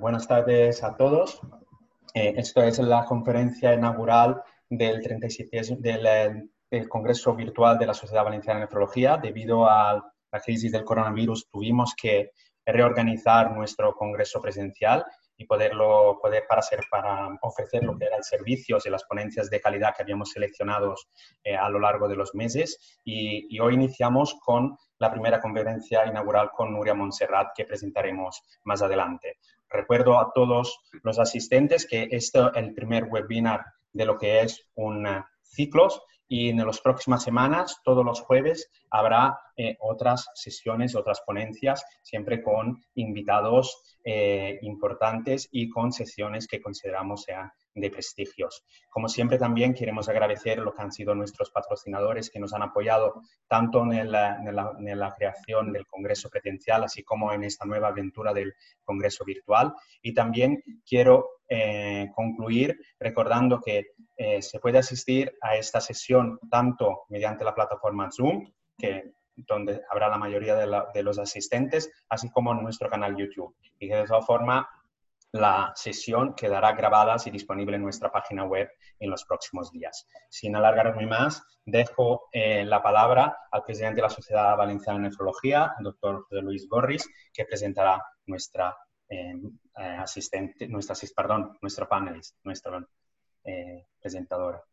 buenas tardes a todos. Eh, esto es la conferencia inaugural del 37 del, del, Congreso Virtual de la Sociedad Valenciana de Nefrología. Debido a la crisis del coronavirus, tuvimos que reorganizar nuestro congreso presencial y poderlo, poder para, ser, para ofrecer lo que eran servicios y las ponencias de calidad que habíamos seleccionado eh, a lo largo de los meses. Y, y, hoy iniciamos con la primera conferencia inaugural con Nuria Montserrat que presentaremos más adelante. Recuerdo a todos los asistentes que este es el primer webinar de lo que es un ciclos y en las próximas semanas, todos los jueves, habrá eh, otras sesiones, otras ponencias, siempre con invitados eh, importantes y con sesiones que consideramos sean de prestigios. Como siempre, también queremos agradecer lo que han sido nuestros patrocinadores que nos han apoyado tanto en la, en la creación del Congreso Presencial, así como en esta nueva aventura del Congreso Virtual. Y también quiero eh, concluir recordando que eh, se puede asistir a esta sesión tanto mediante la plataforma Zoom, que, donde habrá la mayoría de, los asistentes, así como en nuestro canal YouTube. Y de esa forma la sesión quedará grabada y disponible en nuestra página web en los próximos días. Sin alargarme más, dejo eh, la palabra al presidente de la Sociedad Valenciana de Nefrología, doctor Luis Gorris, que presentará nuestra Em, eh, asistente, nuestra, perdón, nuestro panelist, nuestro eh, presentador.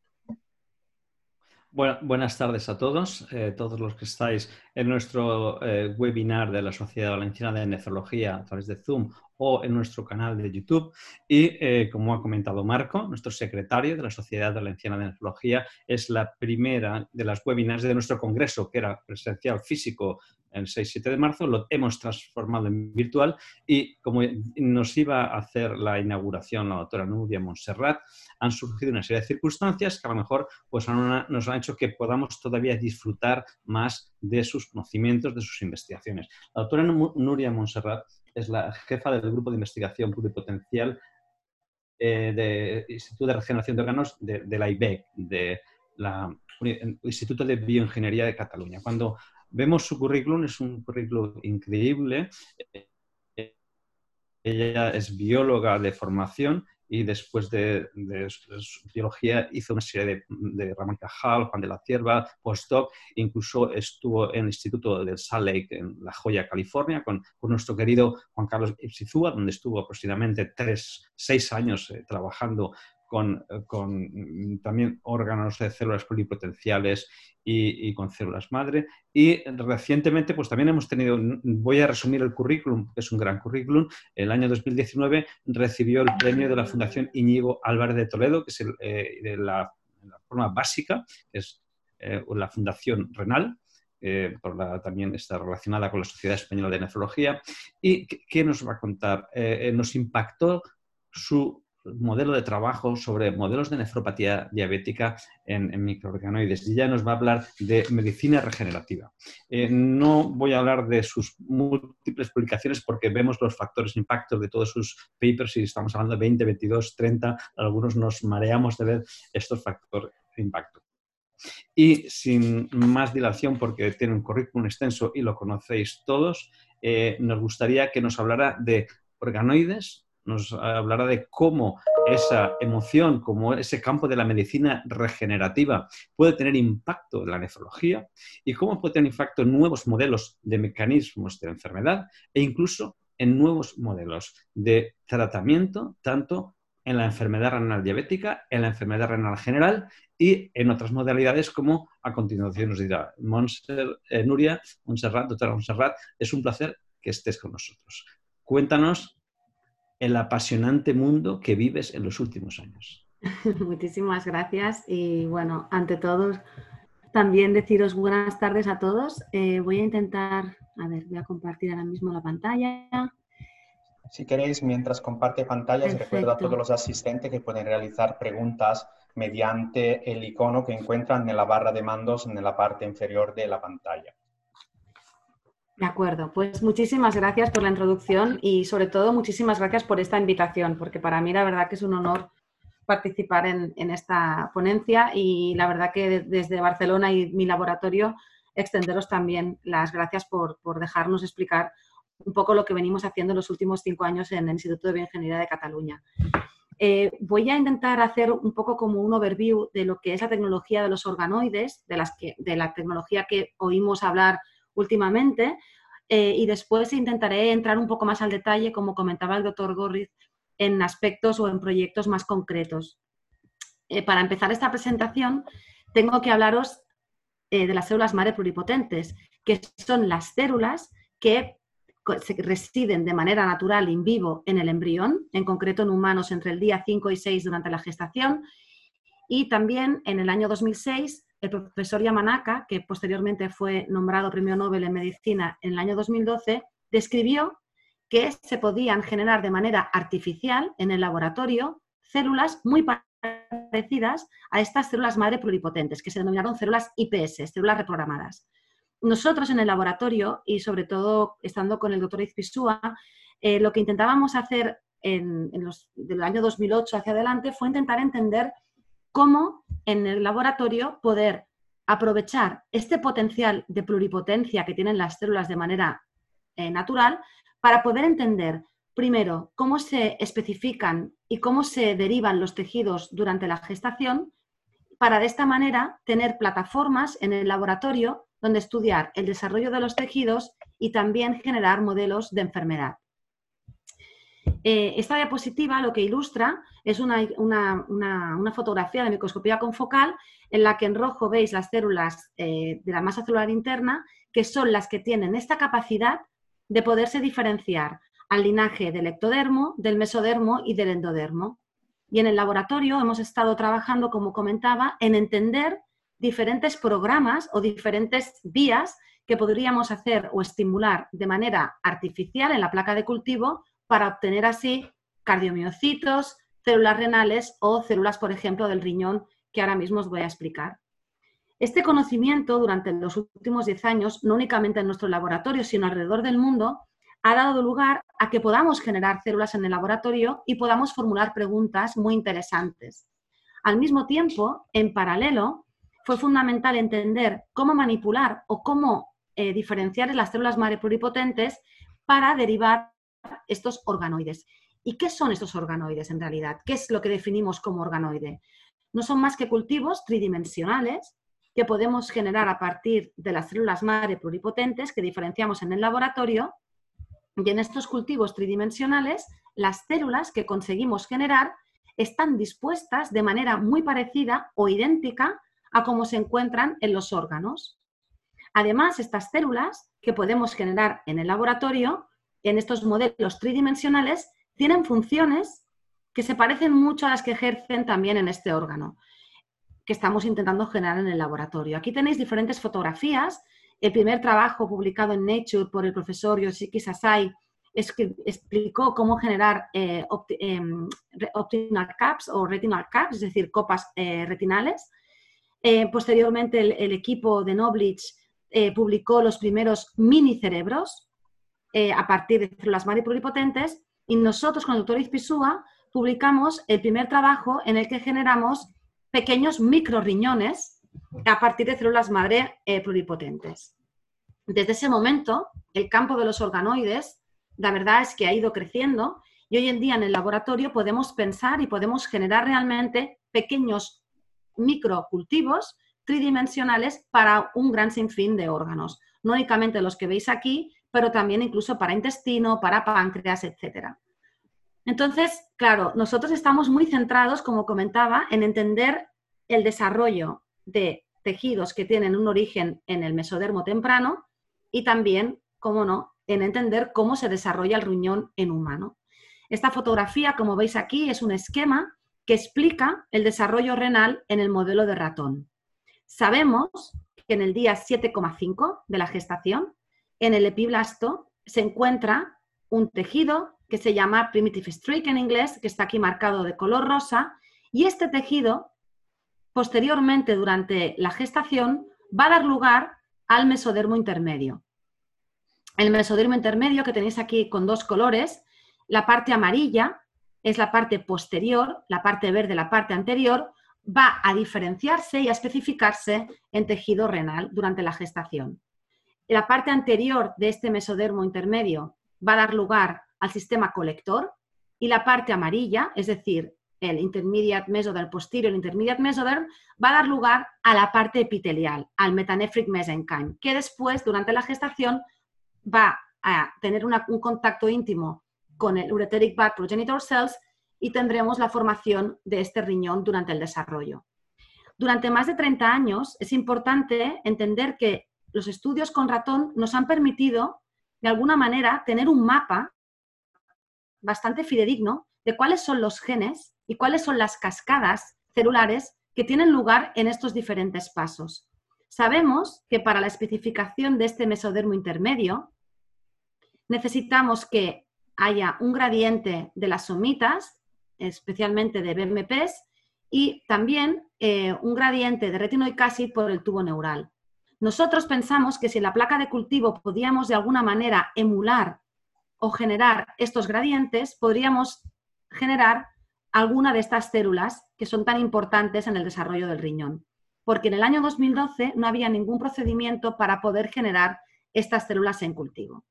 Bueno, buenas tardes a todos, eh, todos los que estáis en nuestro webinar de la Sociedad Valenciana de Nefrología a través de Zoom o en nuestro canal de YouTube. Y como ha comentado Marco, nuestro secretario de la Sociedad Valenciana de Nefrología, es la primera de las webinars de nuestro congreso, que era presencial físico el 6-7 de marzo, lo hemos transformado en virtual y como nos iba a hacer la inauguración la doctora Nubia Montserrat, han surgido una serie de circunstancias que a lo mejor pues, nos han hecho que podamos todavía disfrutar más de sus conocimientos, de sus investigaciones. La doctora Nuria Montserrat es la jefa del Grupo de Investigación Pluripotencial eh, del Instituto de Regeneración de Órganos de, la IBEC, de la Instituto de Bioingeniería de Cataluña. Cuando vemos su currículum, es un currículum increíble. Ella es bióloga de formación y después de, su biología hizo una serie de, Ramón Cajal, Juan de la Cierva, postdoc, incluso estuvo en el Instituto de Salt Lake en La Joya, California, con, nuestro querido Juan Carlos Ipsizúa, donde estuvo aproximadamente tres, seis años eh, trabajando con, mm, también órganos de células pluripotenciales y, con células madre. Y recientemente, pues también hemos tenido, voy a resumir el currículum, que es un gran currículum. El año 2019 recibió el premio de la Fundación Iñigo Álvarez de Toledo, que es eh, de la, forma básica, es eh, la Fundación Renal, eh, por la, también está relacionada con la Sociedad Española de Nefrología. ¿Y qué nos va a contar? nos impactó su modelo de trabajo sobre modelos de nefropatía diabética en, microorganoides y ya nos va a hablar de medicina regenerativa. Eh, no voy a hablar de sus múltiples publicaciones porque vemos los factores de impacto de todos sus papers y estamos hablando de 20, 22, 30, algunos nos mareamos de ver estos factores de impacto. Y sin más dilación, porque tiene un currículum extenso y lo conocéis todos, eh, nos gustaría que nos hablara de organoides, nos hablará de cómo esa emoción, como ese campo de la medicina regenerativa puede tener impacto en la nefrología y cómo puede tener impacto en nuevos modelos de mecanismos de enfermedad e incluso en nuevos modelos de tratamiento, tanto en la enfermedad renal diabética, en la enfermedad renal general y en otras modalidades como a continuación nos dirá Monser, eh, Nuria, Montserrat, doctora Montserrat, es un placer que estés con nosotros. Cuéntanos el apasionante mundo que vives en los últimos años. Muchísimas gracias y bueno, ante todo, también deciros buenas tardes a todos. Eh, voy a intentar, a ver, voy a compartir ahora mismo la pantalla. Si queréis, mientras comparte pantallas, recuerdo a todos los asistentes que pueden realizar preguntas mediante el icono que encuentran en la barra de mandos en la parte inferior de la pantalla. De acuerdo, pues muchísimas gracias por la introducción y sobre todo muchísimas gracias por esta invitación, porque para mí la verdad que es un honor participar en, esta ponencia y la verdad que desde Barcelona y mi laboratorio extenderos también las gracias por, dejarnos explicar un poco lo que venimos haciendo en los últimos cinco años en el Instituto de Bioingeniería de Cataluña. Eh, voy a intentar hacer un poco como un overview de lo que es la tecnología de los organoides, de, las que, de la tecnología que oímos hablar últimamente, eh, y después intentaré entrar un poco más al detalle, como comentaba el doctor Gorriz, en aspectos o en proyectos más concretos. Eh, para empezar esta presentación, tengo que hablaros de las células madre pluripotentes, que son las células que residen de manera natural in vivo en el embrión, en concreto en humanos entre el día 5 y 6 durante la gestación. Y también en el año 2006, el profesor Yamanaka, que posteriormente fue nombrado premio Nobel en medicina en el año 2012, describió que se podían generar de manera artificial en el laboratorio células muy parecidas a estas células madre pluripotentes, que se denominaron células IPS, células reprogramadas. Nosotros en el laboratorio y sobre todo estando con el doctor Izpisúa, eh, lo que intentábamos hacer en, los, del año 2008 hacia adelante fue intentar entender cómo en el laboratorio poder aprovechar este potencial de pluripotencia que tienen las células de manera eh, natural para poder entender primero cómo se especifican y cómo se derivan los tejidos durante la gestación para de esta manera tener plataformas en el laboratorio donde estudiar el desarrollo de los tejidos y también generar modelos de enfermedad. Eh, esta diapositiva lo que ilustra es una, fotografía de microscopía confocal en la que en rojo veis las células eh, de la masa celular interna, que son las que tienen esta capacidad de poderse diferenciar al linaje del ectodermo, del mesodermo y del endodermo. Y en el laboratorio hemos estado trabajando, como comentaba, en entender diferentes programas o diferentes vías que podríamos hacer o estimular de manera artificial en la placa de cultivo para obtener así cardiomiocitos, células renales o células, por ejemplo, del riñón, que ahora mismo os voy a explicar. Este conocimiento durante los últimos 10 años, no únicamente en nuestro laboratorio, sino alrededor del mundo, ha dado lugar a que podamos generar células en el laboratorio y podamos formular preguntas muy interesantes. Al mismo tiempo, en paralelo, fue fundamental entender cómo manipular o cómo eh, diferenciar las células madre pluripotentes para derivar estos organoides. ¿Y qué son estos organoides en realidad? ¿Qué es lo que definimos como organoide? No son más que cultivos tridimensionales que podemos generar a partir de las células madre pluripotentes que diferenciamos en el laboratorio. Y en estos cultivos tridimensionales, las células que conseguimos generar están dispuestas de manera muy parecida o idéntica a cómo se encuentran en los órganos. Además, estas células que podemos generar en el laboratorio, en estos modelos tridimensionales, tienen funciones que se parecen mucho a las que ejercen también en este órgano, que estamos intentando generar en el laboratorio. Aquí tenéis diferentes fotografías. El primer trabajo publicado en Nature por el profesor Yoshiki Sasai explicó cómo generar eh, em, caps o retinal caps, es decir, copas eh, retinales. Eh, posteriormente, el, equipo de Knowledge eh, publicó los primeros mini cerebros eh, a partir de células madre pluripotentes y nosotros con el doctor Izpisúa publicamos el primer trabajo en el que generamos pequeños microriñones a partir de células madre pluripotentes. Desde ese momento, el campo de los organoides, la verdad es que ha ido creciendo y hoy en día en el laboratorio podemos pensar y podemos generar realmente pequeños microcultivos tridimensionales para un gran sinfín de órganos, no únicamente los que veis aquí, pero también incluso para intestino, para páncreas, etc. Entonces, claro, nosotros estamos muy centrados, como comentaba, en entender el desarrollo de tejidos que tienen un origen en el mesodermo temprano y también, como no, en entender cómo se desarrolla el riñón en humano. Esta fotografía, como veis aquí, es un esquema que explica el desarrollo renal en el modelo de ratón. Sabemos que en el día 7,5 de la gestación, en el epiblasto, se encuentra un tejido que se llama primitive streak en inglés, que está aquí marcado de color rosa, y este tejido, posteriormente durante la gestación, va a dar lugar al mesodermo intermedio. El mesodermo intermedio que tenéis aquí con dos colores, la parte amarilla es la parte posterior, la parte verde, la parte anterior, va a diferenciarse y a especificarse en tejido renal durante la gestación. La parte anterior de este mesodermo intermedio va a dar lugar al sistema colector y la parte amarilla, es decir, el intermediate mesoderm posterior, el intermediate mesoderm, va a dar lugar a la parte epitelial, al metanephric mesenchyme, que después, durante la gestación, va a tener un contacto íntimo con el ureteric bud progenitor cells y tendremos la formación de este riñón durante el desarrollo. Durante más de 30 años es importante entender que los estudios con ratón nos han permitido, de alguna manera, tener un mapa bastante fidedigno de cuáles son los genes y cuáles son las cascadas celulares que tienen lugar en estos diferentes pasos. Sabemos que para la especificación de este mesodermo intermedio necesitamos que haya un gradiente de las somitas, especialmente de BMPs, y también eh, un gradiente de retinoicasid por el tubo neural. Nosotros pensamos que si en la placa de cultivo podíamos de alguna manera emular o generar estos gradientes, podríamos generar alguna de estas células que son tan importantes en el desarrollo del riñón. Porque en el año 2012 no había ningún procedimiento para poder generar estas células en cultivo.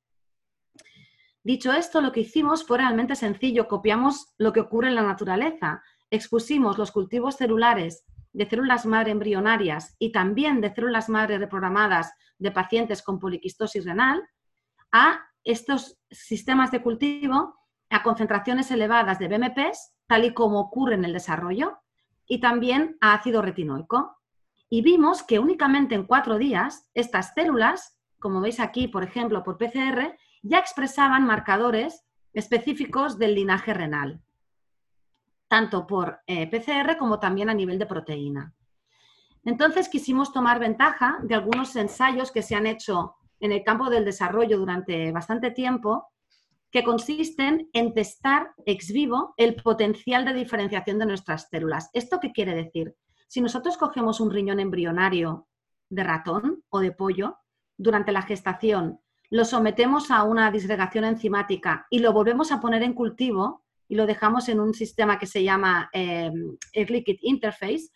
Dicho esto, lo que hicimos fue realmente sencillo. Copiamos lo que ocurre en la naturaleza. Expusimos los cultivos celulares de células madre embrionarias y también de células madre reprogramadas de pacientes con poliquistosis renal a estos sistemas de cultivo a concentraciones elevadas de BMPs, tal y como ocurre en el desarrollo, y también a ácido retinoico. Y vimos que únicamente en cuatro días estas células, como veis aquí, por ejemplo, por PCR, ya expresaban marcadores específicos del linaje renal, tanto por eh, PCR como también a nivel de proteína. Entonces quisimos tomar ventaja de algunos ensayos que se han hecho en el campo del desarrollo durante bastante tiempo que consisten en testar ex vivo el potencial de diferenciación de nuestras células. ¿Esto qué quiere decir? Si nosotros cogemos un riñón embrionario de ratón o de pollo durante la gestación, lo sometemos a una disgregación enzimática y lo volvemos a poner en cultivo y lo dejamos en un sistema que se llama eh, Liquid Interface,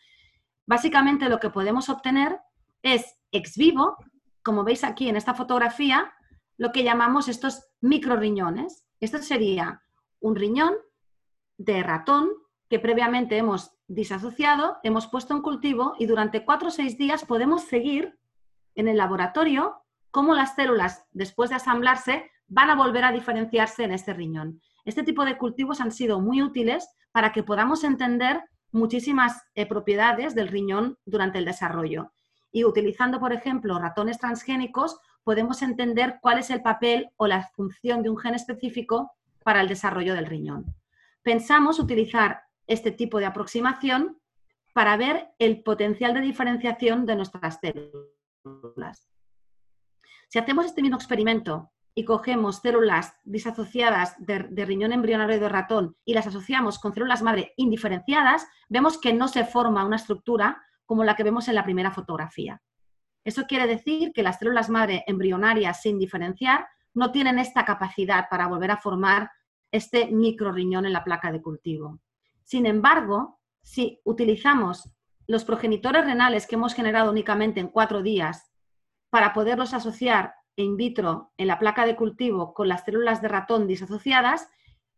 básicamente lo que podemos obtener es ex vivo, como veis aquí en esta fotografía, lo que llamamos estos microriñones. Esto sería un riñón de ratón que previamente hemos disasociado, hemos puesto en cultivo y durante cuatro o seis días podemos seguir en el laboratorio cómo las células, después de asamblarse, van a volver a diferenciarse en este riñón. Este tipo de cultivos han sido muy útiles para que podamos entender muchísimas eh, propiedades del riñón durante el desarrollo. Y utilizando, por ejemplo, ratones transgénicos, podemos entender cuál es el papel o la función de un gen específico para el desarrollo del riñón. Pensamos utilizar este tipo de aproximación para ver el potencial de diferenciación de nuestras células. Si hacemos este mismo experimento y cogemos células disasociadas de, riñón embrionario de ratón y las asociamos con células madre indiferenciadas, vemos que no se forma una estructura como la que vemos en la primera fotografía. Eso quiere decir que las células madre embrionarias sin diferenciar no tienen esta capacidad para volver a formar este microriñón en la placa de cultivo. Sin embargo, si utilizamos los progenitores renales que hemos generado únicamente en cuatro días para poderlos asociar in vitro en la placa de cultivo con las células de ratón disasociadas,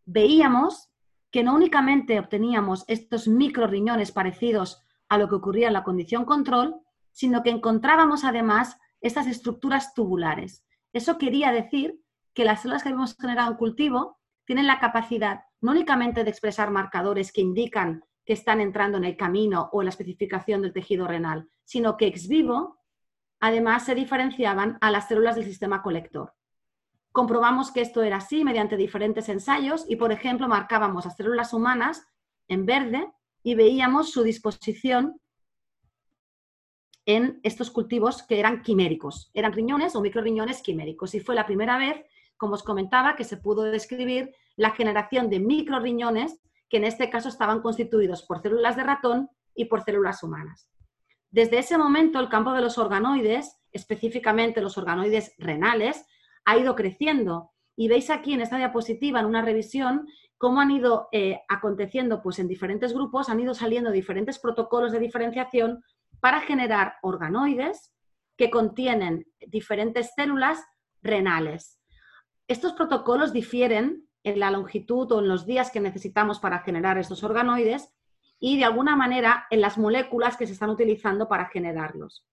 veíamos que no únicamente obteníamos estos microriñones parecidos a lo que ocurría en la condición control, sino que encontrábamos además estas estructuras tubulares. Eso quería decir que las células que hemos generado en cultivo tienen la capacidad no únicamente de expresar marcadores que indican que están entrando en el camino o en la especificación del tejido renal, sino que ex vivo además se diferenciaban a las células del sistema colector. Comprobamos que esto era así mediante diferentes ensayos y, por ejemplo, marcábamos a células humanas en verde y veíamos su disposición en estos cultivos que eran quiméricos, eran riñones o microriñones quiméricos. Y fue la primera vez, como os comentaba, que se pudo describir la generación de microriñones que en este caso estaban constituidos por células de ratón y por células humanas. Desde ese momento, el campo de los organoides, específicamente los organoides renales, ha ido creciendo. Y veis aquí en esta diapositiva, en una revisión, cómo han ido eh, aconteciendo pues, en diferentes grupos, han ido saliendo diferentes protocolos de diferenciación para generar organoides que contienen diferentes células renales. estos protocolos difieren en la longitud o en los días que necesitamos para generar estos organoides y de alguna manera en las moléculas que se están utilizando para generarlos.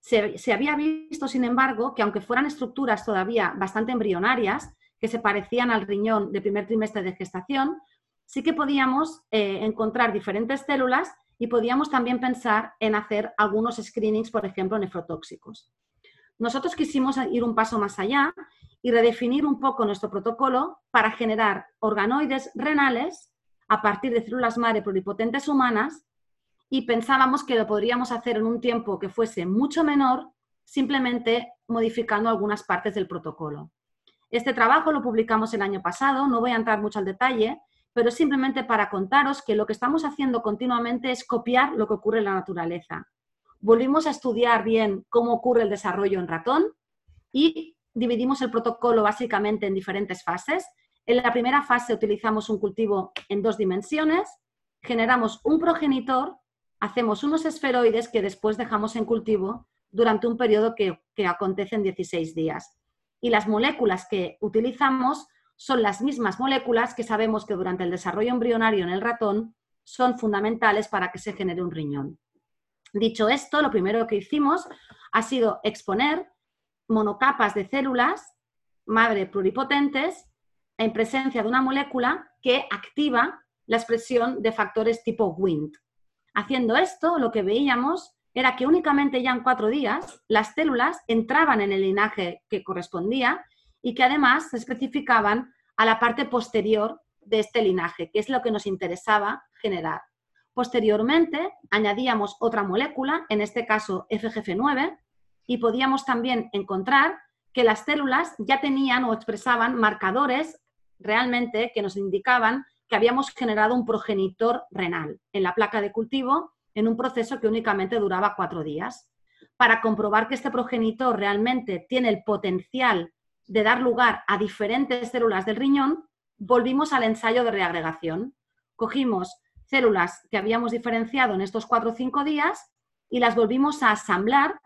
Se, había visto, sin embargo, que aunque fueran estructuras todavía bastante embrionarias, que se parecían al riñón de primer trimestre de gestación, sí que podíamos eh, encontrar diferentes células y podíamos también pensar en hacer algunos screenings, por ejemplo, nefrotóxicos. Nosotros quisimos ir un paso más allá y redefinir un poco nuestro protocolo para generar organoides renales a partir de células madre pluripotentes humanas y pensábamos que lo podríamos hacer en un tiempo que fuese mucho menor, simplemente modificando algunas partes del protocolo. Este trabajo lo publicamos el año pasado, no voy a entrar mucho al detalle, pero simplemente para contaros que lo que estamos haciendo continuamente es copiar lo que ocurre en la naturaleza. Volvimos a estudiar bien cómo ocurre el desarrollo en ratón y dividimos el protocolo básicamente en diferentes fases. En la primera fase utilizamos un cultivo en dos dimensiones, generamos un progenitor, hacemos unos esferoides que después dejamos en cultivo durante un periodo que, que acontece en 16 días. Y las moléculas que utilizamos son las mismas moléculas que sabemos que durante el desarrollo embrionario en el ratón son fundamentales para que se genere un riñón. Dicho esto, lo primero que hicimos ha sido exponer monocapas de células madre pluripotentes en presencia de una molécula que activa la expresión de factores tipo Wnt. Haciendo esto, lo que veíamos era que únicamente ya en cuatro días las células entraban en el linaje que correspondía y que además se especificaban a la parte posterior de este linaje, que es lo que nos interesaba generar. Posteriormente, añadíamos otra molécula, en este caso FGF9, y podíamos también encontrar que las células ya tenían o expresaban marcadores realmente que nos indicaban que habíamos generado un progenitor renal en la placa de cultivo en un proceso que únicamente duraba cuatro días. Para comprobar que este progenitor realmente tiene el potencial de dar lugar a diferentes células del riñón, volvimos al ensayo de reagregación. Cogimos células que habíamos diferenciado en estos cuatro o cinco días y las volvimos a asamblar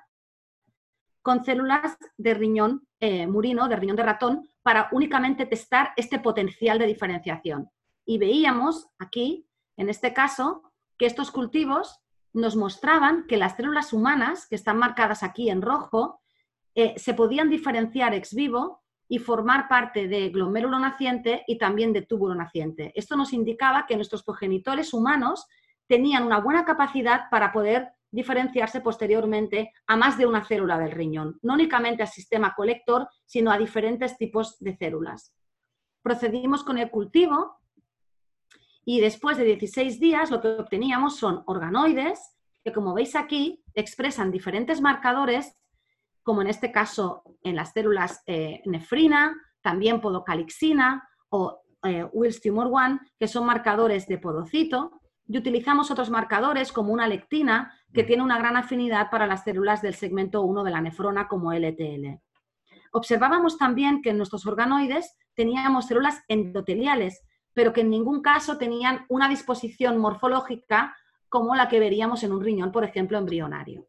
con células de riñón eh, murino, de riñón de ratón, para únicamente testar este potencial de diferenciación. Y veíamos aquí, en este caso, que estos cultivos nos mostraban que las células humanas, que están marcadas aquí en rojo, eh, se podían diferenciar ex vivo y formar parte de glomérulo naciente y también de túbulo naciente. Esto nos indicaba que nuestros progenitores humanos tenían una buena capacidad para poder diferenciarse posteriormente a más de una célula del riñón, no únicamente al sistema colector, sino a diferentes tipos de células. Procedimos con el cultivo y después de 16 días lo que obteníamos son organoides que, como veis aquí, expresan diferentes marcadores como en este caso en las células eh, nefrina, también podocalixina o eh, Wills tumor 1, que son marcadores de podocito, y utilizamos otros marcadores como una lectina, que tiene una gran afinidad para las células del segmento 1 de la nefrona como LTL. Observábamos también que en nuestros organoides teníamos células endoteliales, pero que en ningún caso tenían una disposición morfológica como la que veríamos en un riñón, por ejemplo, embrionario.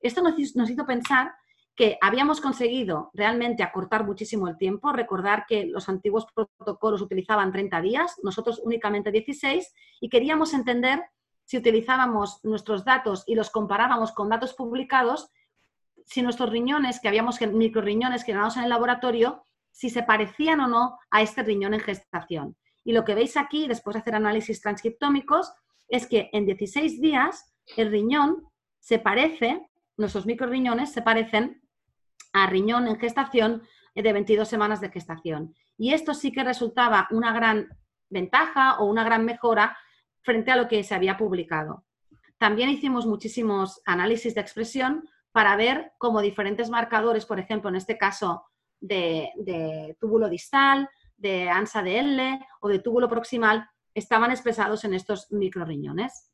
Esto nos hizo pensar que habíamos conseguido realmente acortar muchísimo el tiempo. Recordar que los antiguos protocolos utilizaban 30 días, nosotros únicamente 16, y queríamos entender si utilizábamos nuestros datos y los comparábamos con datos publicados, si nuestros riñones, que habíamos microriñones generados en el laboratorio, si se parecían o no a este riñón en gestación. Y lo que veis aquí, después de hacer análisis transcriptómicos, es que en 16 días el riñón se parece, nuestros microriñones se parecen a riñón en gestación de 22 semanas de gestación. Y esto sí que resultaba una gran ventaja o una gran mejora frente a lo que se había publicado. También hicimos muchísimos análisis de expresión para ver cómo diferentes marcadores, por ejemplo, en este caso de, túbulo distal, de ansa de L o de túbulo proximal, estaban expresados en estos microriñones.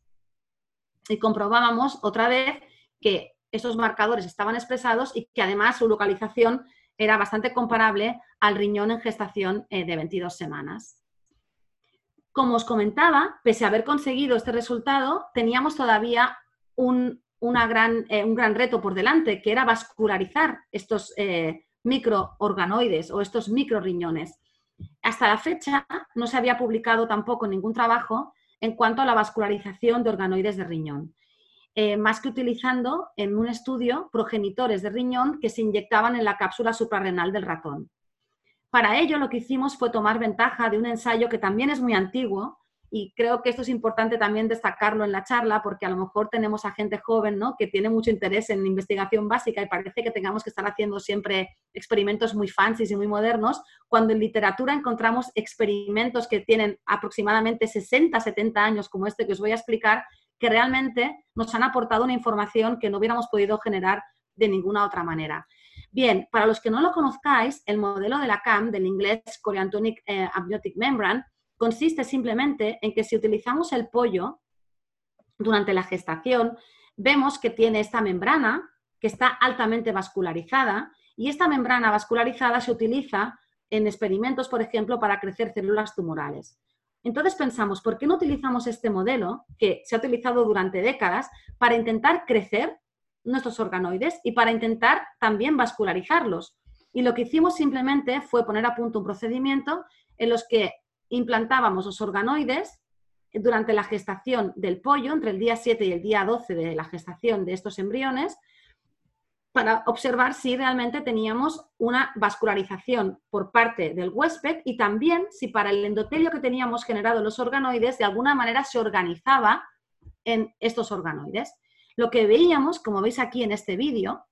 Y comprobábamos otra vez que esos marcadores estaban expresados y que además su localización era bastante comparable al riñón en gestación eh, de 22 semanas. Como os comentaba, pese a haber conseguido este resultado, teníamos todavía un, eh, gran reto por delante, que era vascularizar estos eh, microorganoides o estos microriñones. Hasta la fecha no se había publicado tampoco ningún trabajo en cuanto a la vascularización de organoides de riñón, eh, más que utilizando en un estudio progenitores de riñón que se inyectaban en la cápsula suprarrenal del ratón. Para ello lo que hicimos fue tomar ventaja de un ensayo que también es muy antiguo, y creo que esto es importante también destacarlo en la charla porque a lo mejor tenemos a gente joven ¿no? que tiene mucho interés en investigación básica y parece que tengamos que estar haciendo siempre experimentos muy fancy y muy modernos, cuando en literatura encontramos experimentos que tienen aproximadamente 60, 70 años, como este que os voy a explicar, que realmente nos han aportado una información que no hubiéramos podido generar de ninguna otra manera. Bien, para los que no lo conozcáis, el modelo de la CAM, del inglés Choriantonic eh, Amniotic Membrane, consiste simplemente en que si utilizamos el pollo durante la gestación, vemos que tiene esta membrana que está altamente vascularizada y esta membrana vascularizada se utiliza en experimentos, por ejemplo, para crecer células tumorales. Entonces pensamos, ¿por qué no utilizamos este modelo que se ha utilizado durante décadas para intentar crecer nuestros organoides y para intentar también vascularizarlos? Y lo que hicimos simplemente fue poner a punto un procedimiento en los que implantábamos los organoides durante la gestación del pollo, entre el día 7 y el día 12 de la gestación de estos embriones, para observar si realmente teníamos una vascularización por parte del huésped y también si para el endotelio que teníamos generado los organoides de alguna manera se organizaba en estos organoides. Lo que veíamos, como veis aquí en este vídeo,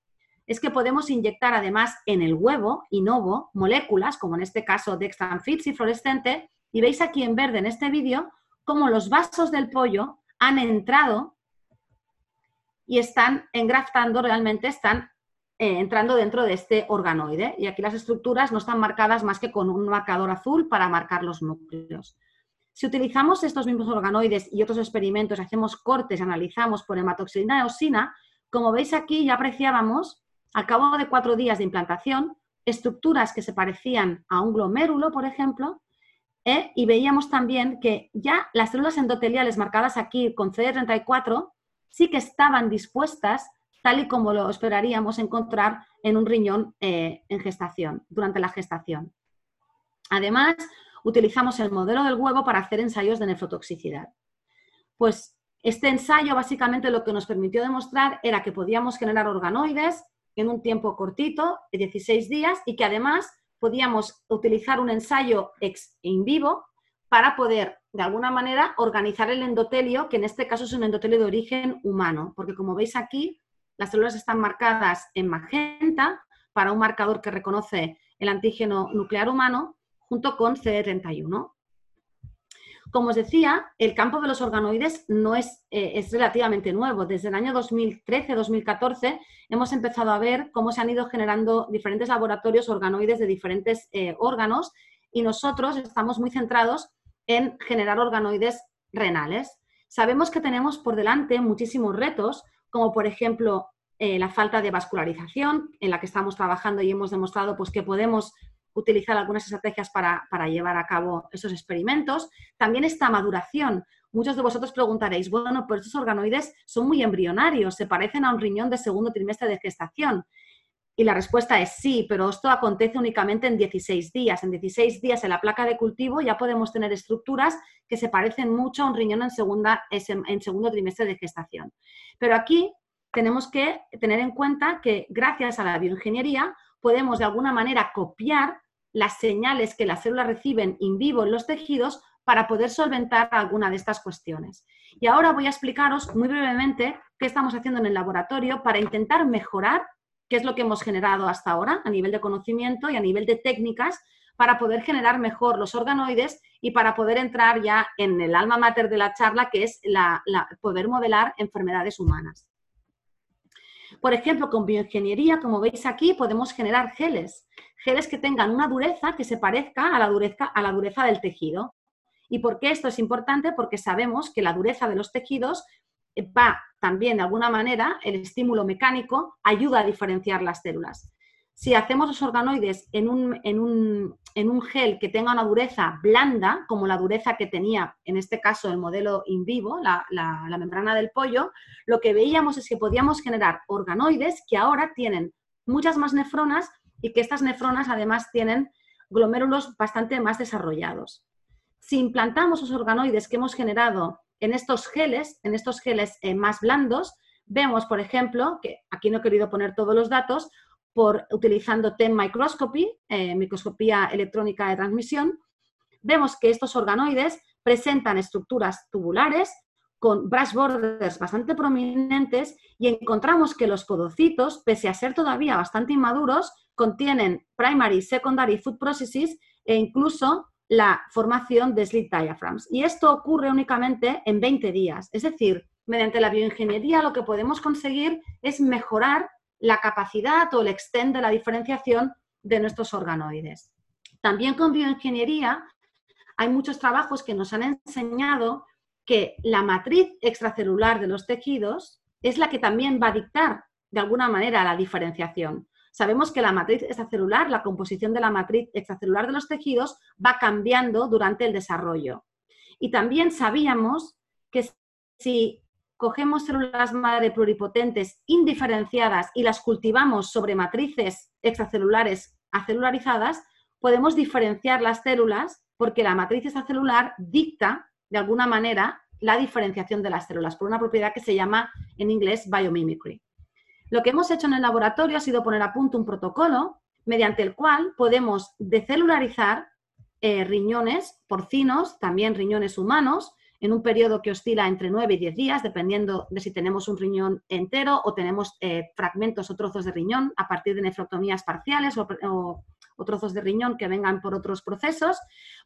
es que podemos inyectar además en el huevo inovo moléculas, como en este caso dextranfits y fluorescente, y veis aquí en verde en este vídeo cómo los vasos del pollo han entrado y están engraftando, realmente están eh, entrando dentro de este organoide. Y aquí las estructuras no están marcadas más que con un marcador azul para marcar los núcleos. Si utilizamos estos mismos organoides y otros experimentos, hacemos cortes, analizamos por hematoxilina eosina, como veis aquí ya apreciábamos, al cabo de cuatro días de implantación, estructuras que se parecían a un glomérulo, por ejemplo, ¿eh? y veíamos también que ya las células endoteliales marcadas aquí con CD34 sí que estaban dispuestas tal y como lo esperaríamos encontrar en un riñón eh, en gestación, durante la gestación. Además, utilizamos el modelo del huevo para hacer ensayos de nefrotoxicidad. Pues este ensayo básicamente lo que nos permitió demostrar era que podíamos generar organoides en un tiempo cortito, de 16 días, y que además podíamos utilizar un ensayo ex in vivo para poder, de alguna manera, organizar el endotelio, que en este caso es un endotelio de origen humano, porque como veis aquí, las células están marcadas en magenta para un marcador que reconoce el antígeno nuclear humano junto con CD31. Como os decía, el campo de los organoides no es, eh, es relativamente nuevo. Desde el año 2013-2014 hemos empezado a ver cómo se han ido generando diferentes laboratorios organoides de diferentes eh, órganos y nosotros estamos muy centrados en generar organoides renales. Sabemos que tenemos por delante muchísimos retos, como por ejemplo eh, la falta de vascularización, en la que estamos trabajando y hemos demostrado pues, que podemos utilizar algunas estrategias para, llevar a cabo esos experimentos. También esta maduración. Muchos de vosotros preguntaréis, bueno, pues estos organoides son muy embrionarios, se parecen a un riñón de segundo trimestre de gestación. Y la respuesta es sí, pero esto acontece únicamente en 16 días. En 16 días en la placa de cultivo ya podemos tener estructuras que se parecen mucho a un riñón en, en segundo trimestre de gestación. Pero aquí tenemos que tener en cuenta que gracias a la bioingeniería podemos de alguna manera copiar las señales que las células reciben in vivo en los tejidos para poder solventar alguna de estas cuestiones. Y ahora voy a explicaros muy brevemente qué estamos haciendo en el laboratorio para intentar mejorar qué es lo que hemos generado hasta ahora a nivel de conocimiento y a nivel de técnicas para poder generar mejor los organoides y para poder entrar ya en el alma mater de la charla, que es la, poder modelar enfermedades humanas. Por ejemplo, con bioingeniería, como veis aquí, podemos generar geles, geles que tengan una dureza que se parezca a la dureza, a la dureza del tejido. ¿Y por qué esto es importante? Porque sabemos que la dureza de los tejidos va también, de alguna manera, el estímulo mecánico ayuda a diferenciar las células. Si hacemos los organoides en un, en, un, gel que tenga una dureza blanda, como la dureza que tenía en este caso el modelo in vivo, la, la membrana del pollo, lo que veíamos es que podíamos generar organoides que ahora tienen muchas más nefronas y que estas nefronas además tienen glomérulos bastante más desarrollados. Si implantamos los organoides que hemos generado en estos geles, en estos geles eh, más blandos, vemos, por ejemplo, que aquí no he querido poner todos los datos, por utilizando TEM microscopy, eh, microscopía electrónica de transmisión, vemos que estos organoides presentan estructuras tubulares con brush borders bastante prominentes y encontramos que los podocitos, pese a ser todavía bastante inmaduros, contienen primary, secondary food processes e incluso la formación de slit diaphragms. Y esto ocurre únicamente en 20 días. Es decir, mediante la bioingeniería lo que podemos conseguir es mejorar la capacidad o el extent de la diferenciación de nuestros organoides. También con bioingeniería hay muchos trabajos que nos han enseñado que la matriz extracelular de los tejidos es la que también va a dictar de alguna manera la diferenciación. Sabemos que la matriz extracelular, la composición de la matriz extracelular de los tejidos va cambiando durante el desarrollo. Y también sabíamos que si cogemos células madre pluripotentes indiferenciadas y las cultivamos sobre matrices extracelulares acelularizadas, podemos diferenciar las células porque la matriz extracelular dicta, de alguna manera, la diferenciación de las células por una propiedad que se llama en inglés biomimicry. Lo que hemos hecho en el laboratorio ha sido poner a punto un protocolo mediante el cual podemos decelularizar eh, riñones porcinos, también riñones humanos, en un periodo que oscila entre 9 y 10 días, dependiendo de si tenemos un riñón entero o tenemos eh, fragmentos o trozos de riñón a partir de nefrotomías parciales o, o trozos de riñón que vengan por otros procesos,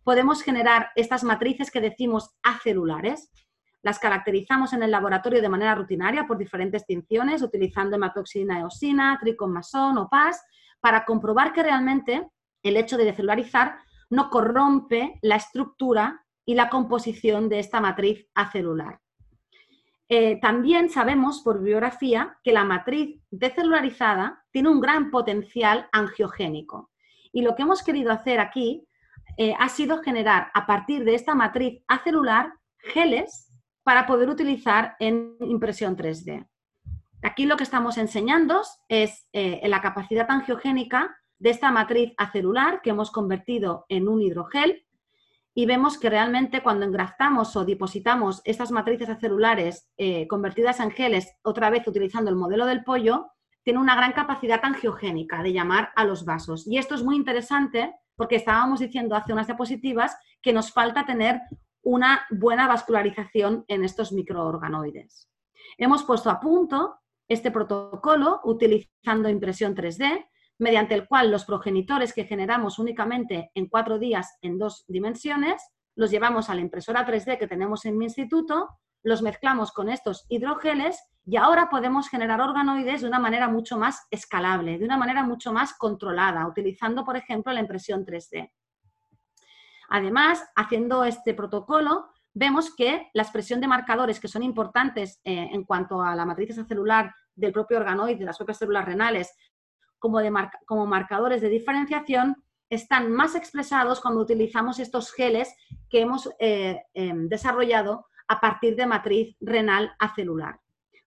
podemos generar estas matrices que decimos acelulares. Las caracterizamos en el laboratorio de manera rutinaria por diferentes tinciones, utilizando hematoxina eosina, triconmasón o PAS, para comprobar que realmente el hecho de decelularizar no corrompe la estructura y la composición de esta matriz acelular. Eh, también sabemos por biografía que la matriz decelularizada tiene un gran potencial angiogénico. Y lo que hemos querido hacer aquí eh, ha sido generar a partir de esta matriz acelular geles para poder utilizar en impresión 3D. Aquí lo que estamos enseñando es eh, la capacidad angiogénica de esta matriz acelular que hemos convertido en un hidrogel y vemos que realmente cuando engraftamos o depositamos estas matrices acelulares eh, convertidas en geles, otra vez utilizando el modelo del pollo, tiene una gran capacidad angiogénica de llamar a los vasos. Y esto es muy interesante porque estábamos diciendo hace unas diapositivas que nos falta tener una buena vascularización en estos microorganoides. Hemos puesto a punto este protocolo utilizando impresión 3D, mediante el cual los progenitores que generamos únicamente en cuatro días en dos dimensiones, los llevamos a la impresora 3D que tenemos en mi instituto, los mezclamos con estos hidrogeles y ahora podemos generar organoides de una manera mucho más escalable, de una manera mucho más controlada, utilizando, por ejemplo, la impresión 3D. Además, haciendo este protocolo, vemos que la expresión de marcadores que son importantes eh, en cuanto a la matriz celular del propio organoide, de las propias células renales, como, como marcadores de diferenciación, están más expresados cuando utilizamos estos geles que hemos eh, em, desarrollado a partir de matriz renal acelular.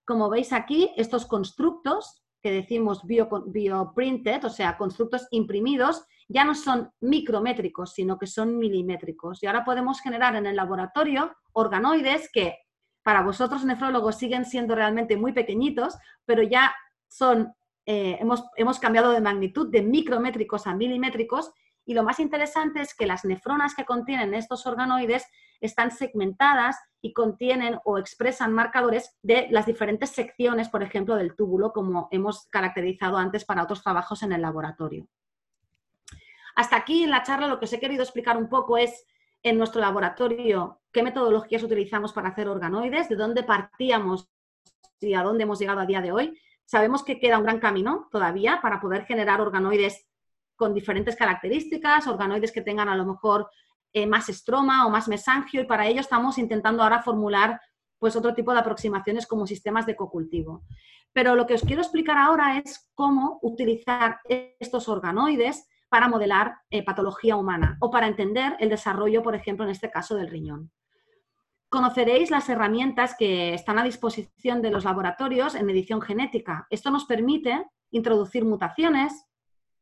Como veis aquí, estos constructos que decimos bioprinted, o sea, constructos imprimidos, ya no son micrométricos, sino que son milimétricos. Y ahora podemos generar en el laboratorio organoides que para vosotros nefrólogos siguen siendo realmente muy pequeñitos, pero ya son, eh, hemos, hemos cambiado de magnitud de micrométricos a milimétricos. Y lo más interesante es que las nefronas que contienen estos organoides están segmentadas y contienen o expresan marcadores de las diferentes secciones, por ejemplo, del túbulo, como hemos caracterizado antes para otros trabajos en el laboratorio. Hasta aquí en la charla lo que os he querido explicar un poco es en nuestro laboratorio qué metodologías utilizamos para hacer organoides, de dónde partíamos y a dónde hemos llegado a día de hoy. Sabemos que queda un gran camino todavía para poder generar organoides con diferentes características, organoides que tengan a lo mejor eh, más estroma o más mesangio y para ello estamos intentando ahora formular pues otro tipo de aproximaciones como sistemas de cocultivo. Pero lo que os quiero explicar ahora es cómo utilizar estos organoides para modelar eh, patología humana o para entender el desarrollo, por ejemplo, en este caso del riñón. Conoceréis las herramientas que están a disposición de los laboratorios en edición genética. Esto nos permite introducir mutaciones,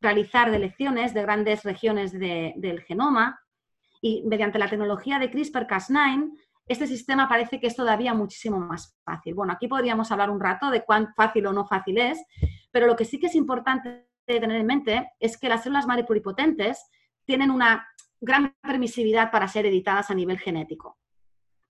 realizar delecciones de grandes regiones del genoma y mediante la tecnología de CRISPR-Cas9 este sistema parece que es todavía muchísimo más fácil. Bueno, aquí podríamos hablar un rato de cuán fácil o no fácil es, pero lo que sí que es importante tener en mente es que las células madre pluripotentes tienen una gran permisividad para ser editadas a nivel genético.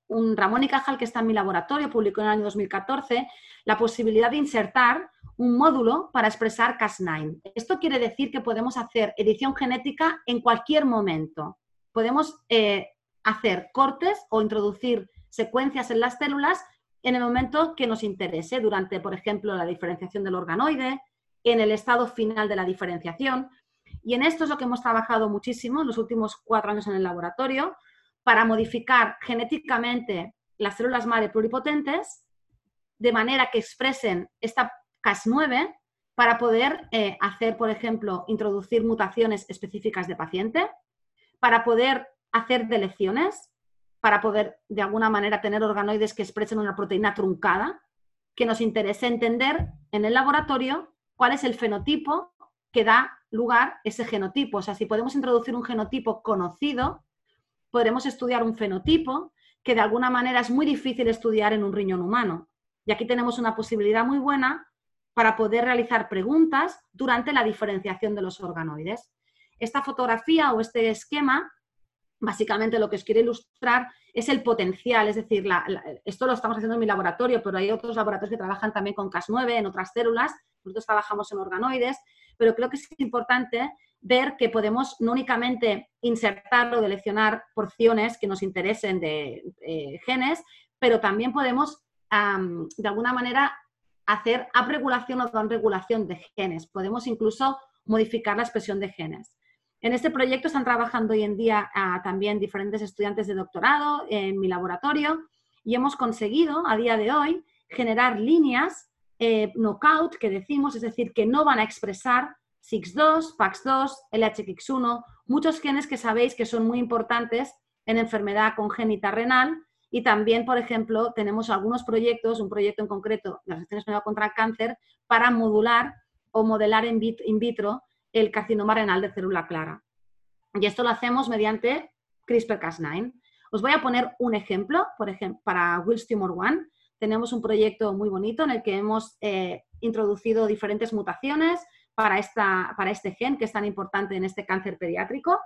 Un Ramón y Cajal, que está en mi laboratorio, publicó en el año 2014 la posibilidad de insertar un módulo para expresar Cas9. Esto quiere decir que podemos hacer edición genética en cualquier momento. Podemos eh, hacer cortes o introducir secuencias en las células en el momento que nos interese, durante, por ejemplo, la diferenciación del organoide, en el estado final de la diferenciación. Y en esto es lo que hemos trabajado muchísimo en los últimos cuatro años en el laboratorio para modificar genéticamente las células madre pluripotentes de manera que expresen esta Cas9 para poder eh, hacer, por ejemplo, introducir mutaciones específicas de paciente, para poder hacer delecciones, para poder de alguna manera tener organoides que expresen una proteína truncada, que nos interese entender en el laboratorio cuál es el fenotipo que da lugar ese genotipo. O sea, si podemos introducir un genotipo conocido, podremos estudiar un fenotipo que de alguna manera es muy difícil estudiar en un riñón humano. Y aquí tenemos una posibilidad muy buena para poder realizar preguntas durante la diferenciación de los organoides. Esta fotografía o este esquema, básicamente lo que os quiere ilustrar es el potencial, es decir, esto lo estamos haciendo en mi laboratorio, pero hay otros laboratorios que trabajan también con Cas9 en otras células, nosotros trabajamos en organoides, pero creo que es importante ver que podemos no únicamente insertar o deleccionar porciones que nos interesen de eh, genes, pero también podemos, de alguna manera, hacer upregulación o downregulación de genes. Podemos incluso modificar la expresión de genes. En este proyecto están trabajando hoy en día ah, también diferentes estudiantes de doctorado en mi laboratorio y hemos conseguido a día de hoy generar líneas eh, knockout que decimos, es decir, que no van a expresar SIX2, PAX2, LHX1, muchos genes que sabéis que son muy importantes en enfermedad congénita renal y también, por ejemplo, tenemos algunos proyectos, un proyecto en concreto, la Asociación Española contra el Cáncer, para modular o modelar in vitro el carcinoma renal de célula clara. Y esto lo hacemos mediante CRISPR-Cas9. Os voy a poner un ejemplo, por ejemplo, para Wills Tumor 1. Tenemos un proyecto muy bonito en el que hemos eh, introducido diferentes mutaciones para, esta, para este gen que es tan importante en este cáncer pediátrico.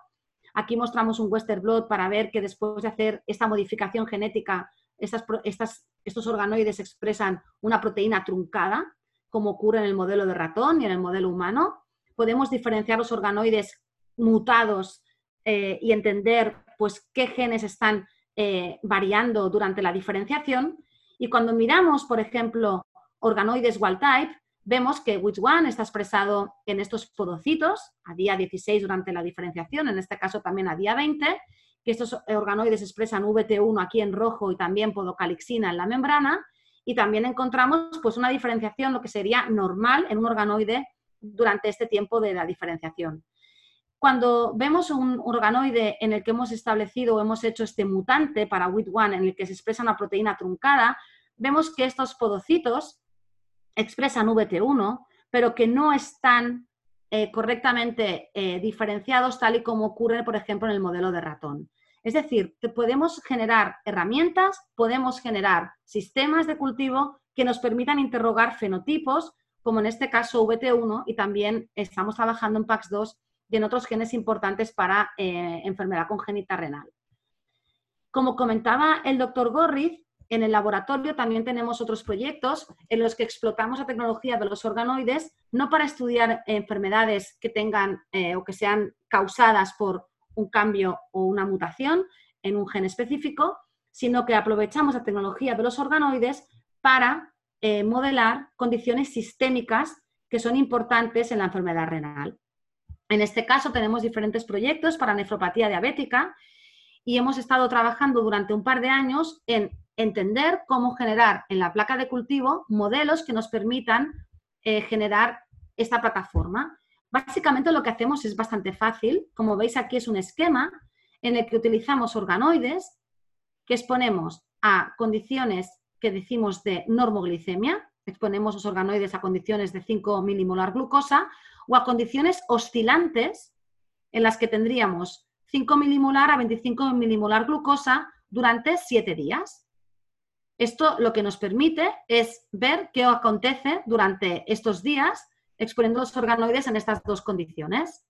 Aquí mostramos un Western blot para ver que después de hacer esta modificación genética, estas, estas, estos organoides expresan una proteína truncada, como ocurre en el modelo de ratón y en el modelo humano. Podemos diferenciar los organoides mutados eh, y entender pues, qué genes están eh, variando durante la diferenciación. Y cuando miramos, por ejemplo, organoides wild type, vemos que WITCH1 está expresado en estos podocitos a día 16 durante la diferenciación, en este caso también a día 20, que estos organoides expresan VT1 aquí en rojo y también podocalixina en la membrana, y también encontramos pues, una diferenciación, lo que sería normal en un organoide durante este tiempo de la diferenciación. Cuando vemos un organoide en el que hemos establecido o hemos hecho este mutante para WIT1 en el que se expresa una proteína truncada, vemos que estos podocitos expresan VT1, pero que no están eh, correctamente eh, diferenciados tal y como ocurre, por ejemplo, en el modelo de ratón. Es decir, que podemos generar herramientas, podemos generar sistemas de cultivo que nos permitan interrogar fenotipos, como en este caso VT1, y también estamos trabajando en PAX2 y en otros genes importantes para eh, enfermedad congénita renal. Como comentaba el doctor Gorriz, en el laboratorio también tenemos otros proyectos en los que explotamos la tecnología de los organoides, no para estudiar enfermedades que tengan eh, o que sean causadas por un cambio o una mutación en un gen específico, sino que aprovechamos la tecnología de los organoides para eh, modelar condiciones sistémicas que son importantes en la enfermedad renal. En este caso tenemos diferentes proyectos para nefropatía diabética y hemos estado trabajando durante un par de años en entender cómo generar en la placa de cultivo modelos que nos permitan eh, generar esta plataforma. Básicamente lo que hacemos es bastante fácil. Como veis aquí es un esquema en el que utilizamos organoides que exponemos a condiciones que decimos de normoglicemia, exponemos los organoides a condiciones de 5 milimolar glucosa o a condiciones oscilantes en las que tendríamos 5 milimolar a 25 milimolar glucosa durante 7 días. Esto lo que nos permite es ver qué acontece durante estos días exponiendo los organoides en estas dos condiciones.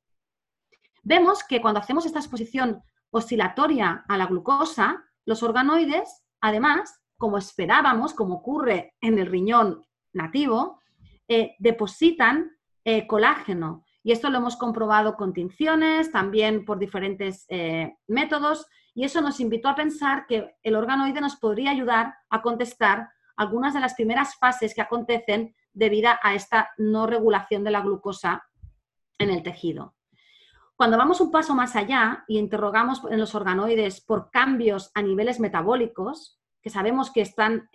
Vemos que cuando hacemos esta exposición oscilatoria a la glucosa, los organoides, además, como esperábamos, como ocurre en el riñón nativo, eh, depositan eh, colágeno. Y esto lo hemos comprobado con tinciones, también por diferentes eh, métodos, y eso nos invitó a pensar que el organoide nos podría ayudar a contestar algunas de las primeras fases que acontecen debido a esta no regulación de la glucosa en el tejido. Cuando vamos un paso más allá y interrogamos en los organoides por cambios a niveles metabólicos, que sabemos que están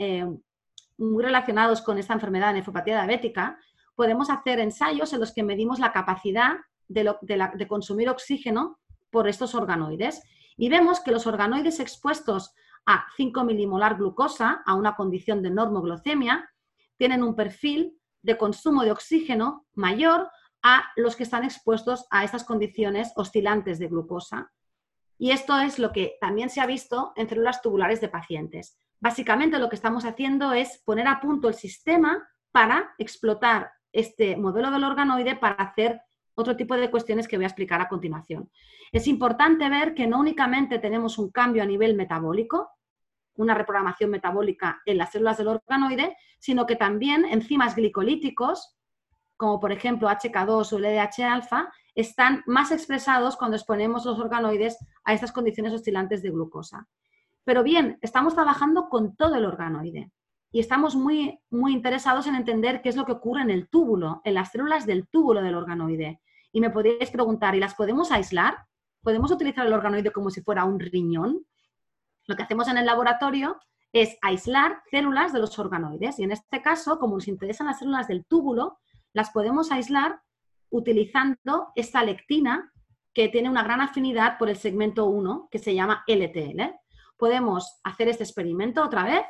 muy relacionados con esta enfermedad de nefropatía diabética, podemos hacer ensayos en los que medimos la capacidad de, consumir oxígeno por estos organoides. Y vemos que los organoides expuestos a 5 milimolar glucosa, a una condición de normoglucemia, tienen un perfil de consumo de oxígeno mayor a los que están expuestos a estas condiciones oscilantes de glucosa. Y esto es lo que también se ha visto en células tubulares de pacientes. Básicamente lo que estamos haciendo es poner a punto el sistema para explotar este modelo del organoide para hacer otro tipo de cuestiones que voy a explicar a continuación. Es importante ver que no únicamente tenemos un cambio a nivel metabólico, una reprogramación metabólica en las células del organoide, sino que también enzimas glicolíticos, como por ejemplo HK2 o LDH-alfa, están más expresados cuando exponemos los organoides a estas condiciones oscilantes de glucosa. Pero bien, estamos trabajando con todo el organoide y estamos muy, muy interesados en entender qué es lo que ocurre en el túbulo, en las células del túbulo del organoide. Y me podríais preguntar, ¿y las podemos aislar? ¿Podemos utilizar el organoide como si fuera un riñón? Lo que hacemos en el laboratorio es aislar células de los organoides y en este caso, como nos interesan las células del túbulo, las podemos aislar utilizando esta lectina que tiene una gran afinidad por el segmento 1 que se llama LTL. Podemos hacer este experimento otra vez,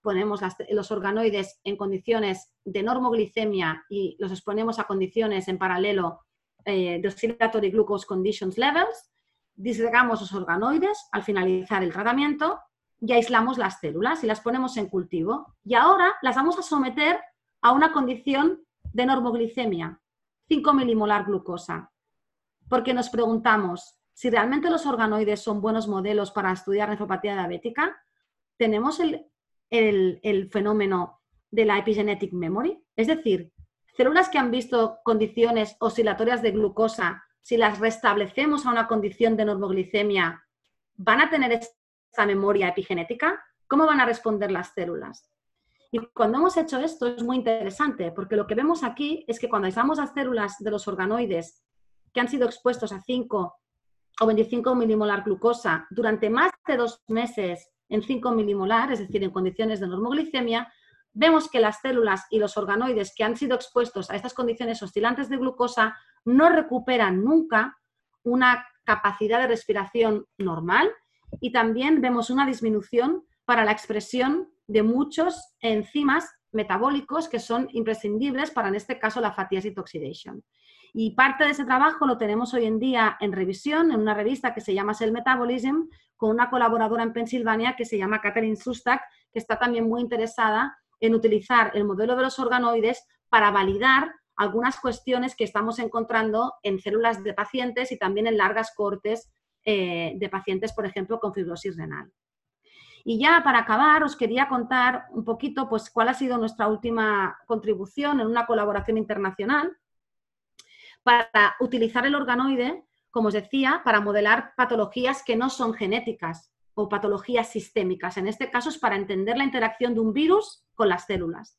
ponemos los organoides en condiciones de normoglicemia y los exponemos a condiciones en paralelo eh, de oscillatory glucose conditions levels disgregamos los organoides al finalizar el tratamiento y aislamos las células y las ponemos en cultivo. Y ahora las vamos a someter a una condición de normoglicemia, 5 milimolar glucosa, porque nos preguntamos si realmente los organoides son buenos modelos para estudiar nefropatía diabética. ¿Tenemos el, el fenómeno de la epigenetic memory? Es decir, células que han visto condiciones oscilatorias de glucosa si las restablecemos a una condición de normoglicemia, ¿van a tener esa memoria epigenética? ¿Cómo van a responder las células? Y cuando hemos hecho esto es muy interesante, porque lo que vemos aquí es que cuando aislamos las células de los organoides que han sido expuestos a 5 o 25 milimolar glucosa durante más de dos meses en 5 milimolar, es decir, en condiciones de normoglicemia, vemos que las células y los organoides que han sido expuestos a estas condiciones oscilantes de glucosa no recuperan nunca una capacidad de respiración normal y también vemos una disminución para la expresión de muchos enzimas metabólicos que son imprescindibles para, en este caso, la fatty acid oxidation. Y parte de ese trabajo lo tenemos hoy en día en revisión en una revista que se llama Cell Metabolism, con una colaboradora en Pensilvania que se llama Catherine Sustak, que está también muy interesada en utilizar el modelo de los organoides para validar algunas cuestiones que estamos encontrando en células de pacientes y también en largas cortes eh, de pacientes, por ejemplo, con fibrosis renal. Y ya para acabar, os quería contar un poquito pues, cuál ha sido nuestra última contribución en una colaboración internacional para utilizar el organoide, como os decía, para modelar patologías que no son genéticas, o patologías sistémicas. En este caso es para entender la interacción de un virus con las células.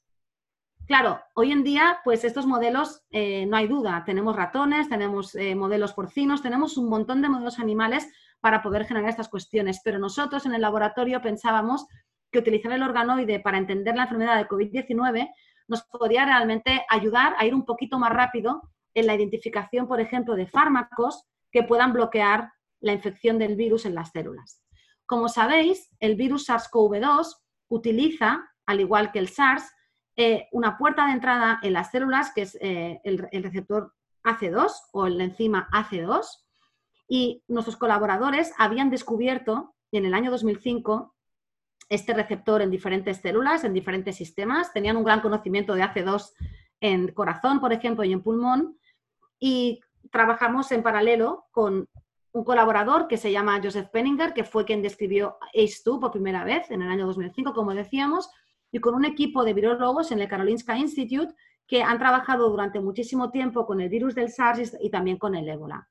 Claro, hoy en día, pues estos modelos, eh, no hay duda, tenemos ratones, tenemos eh, modelos porcinos, tenemos un montón de modelos animales para poder generar estas cuestiones, pero nosotros en el laboratorio pensábamos que utilizar el organoide para entender la enfermedad de COVID-19 nos podría realmente ayudar a ir un poquito más rápido en la identificación, por ejemplo, de fármacos que puedan bloquear la infección del virus en las células. Como sabéis, el virus SARS-CoV-2 utiliza, al igual que el SARS, eh, una puerta de entrada en las células, que es eh, el, receptor AC2 o el enzima AC2. Y nuestros colaboradores habían descubierto en el año 2005 este receptor en diferentes células, en diferentes sistemas. Tenían un gran conocimiento de AC2 en corazón, por ejemplo, y en pulmón. Y trabajamos en paralelo con un colaborador que se llama Joseph Penninger, que fue quien describió ACE2 por primera vez en el año 2005, como decíamos, y con un equipo de virólogos en el Karolinska Institute que han trabajado durante muchísimo tiempo con el virus del SARS y también con el ébola.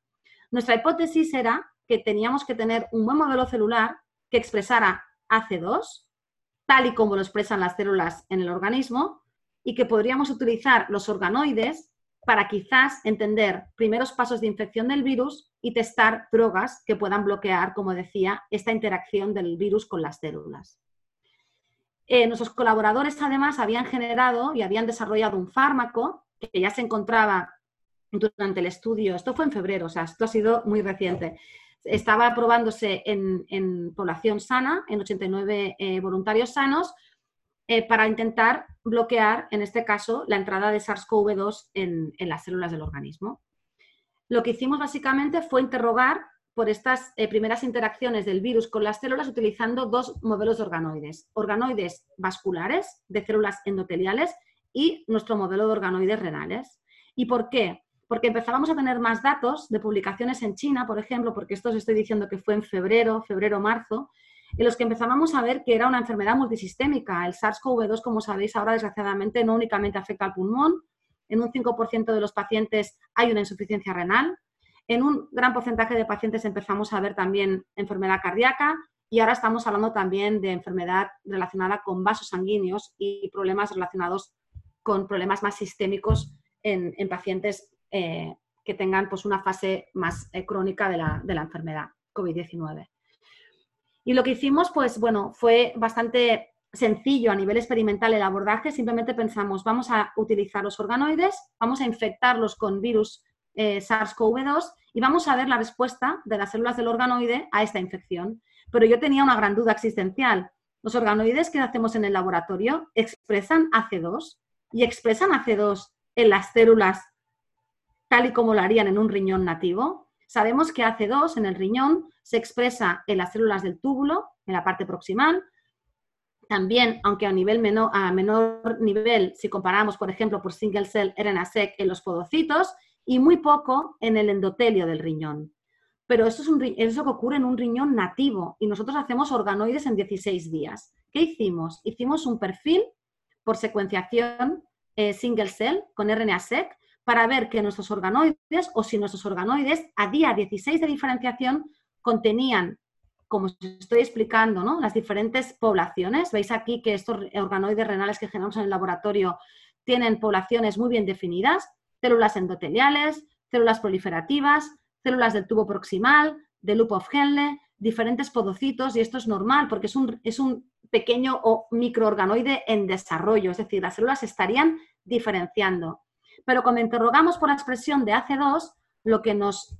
Nuestra hipótesis era que teníamos que tener un buen modelo celular que expresara AC2, tal y como lo expresan las células en el organismo, y que podríamos utilizar los organoides para quizás entender primeros pasos de infección del virus y testar drogas que puedan bloquear, como decía, esta interacción del virus con las células. Eh, nuestros colaboradores además habían generado y habían desarrollado un fármaco que ya se encontraba durante el estudio, esto fue en febrero, o sea, esto ha sido muy reciente, estaba probándose en, población sana, en 89 eh, voluntarios sanos, eh, para intentar bloquear, en este caso, la entrada de SARS-CoV-2 en, las células del organismo. Lo que hicimos básicamente fue interrogar por estas eh, primeras interacciones del virus con las células utilizando dos modelos de organoides. Organoides vasculares de células endoteliales y nuestro modelo de organoides renales. ¿Y por qué? Porque empezábamos a tener más datos de publicaciones en China, por ejemplo, porque esto os estoy diciendo que fue en febrero, febrero-marzo, en los que empezábamos a ver que era una enfermedad multisistémica. El SARS-CoV-2, como sabéis, ahora desgraciadamente no únicamente afecta al pulmón, en un 5% de los pacientes hay una insuficiencia renal, en un gran porcentaje de pacientes empezamos a ver también enfermedad cardíaca y ahora estamos hablando también de enfermedad relacionada con vasos sanguíneos y problemas relacionados con problemas más sistémicos en, pacientes eh, que tengan pues, una fase más eh, crónica de la, de la enfermedad COVID-19. Y lo que hicimos, pues bueno, fue bastante sencillo a nivel experimental el abordaje. Simplemente pensamos, vamos a utilizar los organoides, vamos a infectarlos con virus eh, SARS-CoV-2 y vamos a ver la respuesta de las células del organoide a esta infección. Pero yo tenía una gran duda existencial. Los organoides que hacemos en el laboratorio expresan AC2 y expresan AC2 en las células tal y como lo harían en un riñón nativo. Sabemos que AC2 en el riñón se expresa en las células del túbulo, en la parte proximal. También, aunque a, nivel menor, nivel, si comparamos, por ejemplo, por single cell RNA-seq en los podocitos, y muy poco en el endotelio del riñón. Pero eso es, un, eso que ocurre en un riñón nativo y nosotros hacemos organoides en 16 días. ¿Qué hicimos? Hicimos un perfil por secuenciación eh, single cell con RNA-seq para ver que nuestros organoides o si nuestros organoides a día 16 de diferenciación contenían, como os estoy explicando, ¿no? las diferentes poblaciones. Veis aquí que estos organoides renales que generamos en el laboratorio tienen poblaciones muy bien definidas, células endoteliales, células proliferativas, células del tubo proximal, del loop of Henle, diferentes podocitos, y esto es normal porque es un, es un pequeño o microorganoide en desarrollo, es decir, las células estarían diferenciando. Pero cuando interrogamos por la expresión de AC2, lo que nos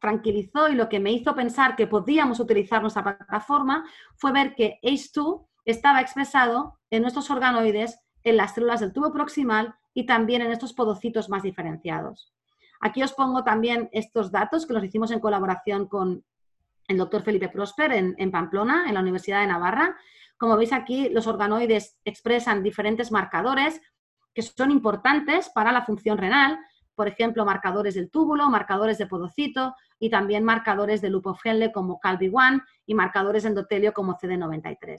tranquilizó y lo que me hizo pensar que podíamos utilizar nuestra plataforma fue ver que ACE2 estaba expresado en nuestros organoides en las células del tubo proximal y también en estos podocitos más diferenciados. Aquí os pongo también estos datos que los hicimos en colaboración con el doctor Felipe Prosper en, en Pamplona, en la Universidad de Navarra. Como veis aquí, los organoides expresan diferentes marcadores que son importantes para la función renal, por ejemplo, marcadores del túbulo, marcadores de podocito y también marcadores de loop of Henle como CALBI1 y marcadores de endotelio como CD93.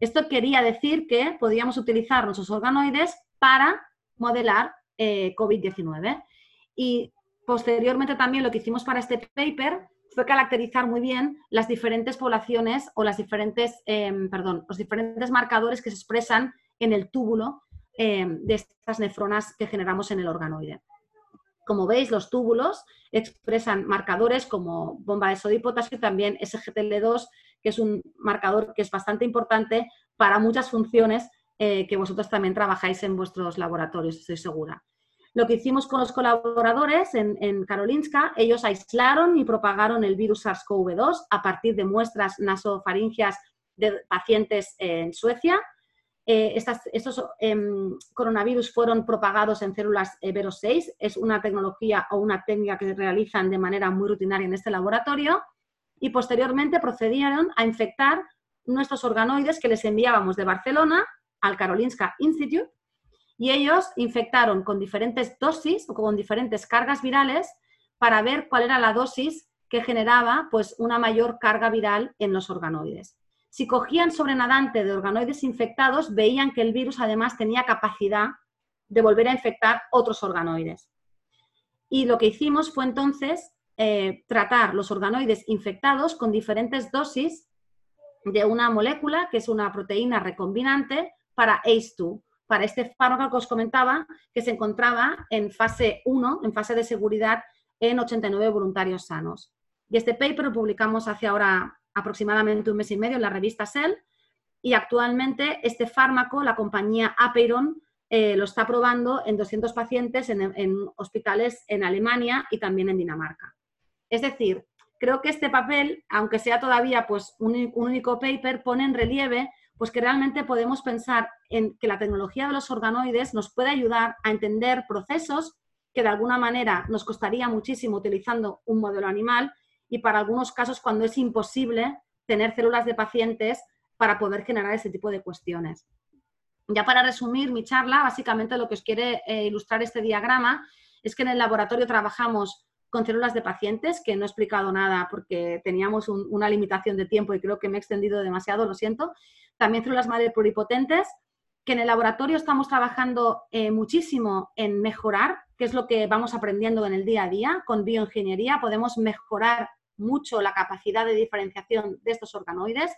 Esto quería decir que podíamos utilizar nuestros organoides para modelar eh, COVID-19. Y posteriormente también lo que hicimos para este paper fue caracterizar muy bien las diferentes poblaciones o las diferentes, em, perdón, los diferentes marcadores que se expresan en el túbulo em, de estas nefronas que generamos en el organoide. Como veis, los túbulos expresan marcadores como bomba de sodio y potasio también SGTL2, que es un marcador que es bastante importante para muchas funciones eh, que vosotros también trabajáis en vuestros laboratorios, estoy segura. Lo que hicimos con los colaboradores en, en Karolinska, ellos aislaron y propagaron el virus SARS-CoV-2 a partir de muestras nasofaringias de pacientes en Suecia. Eh, estos em, coronavirus fueron propagados en células Vero 6. Es una tecnología o una técnica que realizan de manera muy rutinaria en este laboratorio. Y posteriormente procedieron a infectar nuestros organoides que les enviábamos de Barcelona al Karolinska Institute. Y ellos infectaron con diferentes dosis o con diferentes cargas virales para ver cuál era la dosis que generaba pues, una mayor carga viral en los organoides. Si cogían sobrenadante de organoides infectados, veían que el virus además tenía capacidad de volver a infectar otros organoides. Y lo que hicimos fue entonces eh, tratar los organoides infectados con diferentes dosis de una molécula que es una proteína recombinante para ACE2, para este fármaco que os comentaba que se encontraba en fase 1, en fase de seguridad en 89 voluntarios sanos. Y este paper lo publicamos hace ahora aproximadamente un mes y medio en la revista Cell y actualmente este fármaco, la compañía Apeiron, eh, lo está probando en 200 pacientes en, hospitales en Alemania y también en Dinamarca. Es decir, creo que este papel, aunque sea todavía pues, un, único paper, pone en relieve pues, que realmente podemos pensar en que la tecnología de los organoides nos puede ayudar a entender procesos que de alguna manera nos costaría muchísimo utilizando un modelo animal y para algunos casos cuando es imposible tener células de pacientes para poder generar ese tipo de cuestiones. Ya para resumir mi charla, básicamente lo que os quiere eh, ilustrar este diagrama es que en el laboratorio trabajamos con células de pacientes, que no he explicado nada porque teníamos una limitación de tiempo y creo que me he extendido demasiado, lo siento. También células madre pluripotentes, que en el laboratorio estamos trabajando eh, muchísimo en mejorar, que es lo que vamos aprendiendo en el día a día. Con bioingeniería podemos mejorar mucho la capacidad de diferenciación de estos organoides.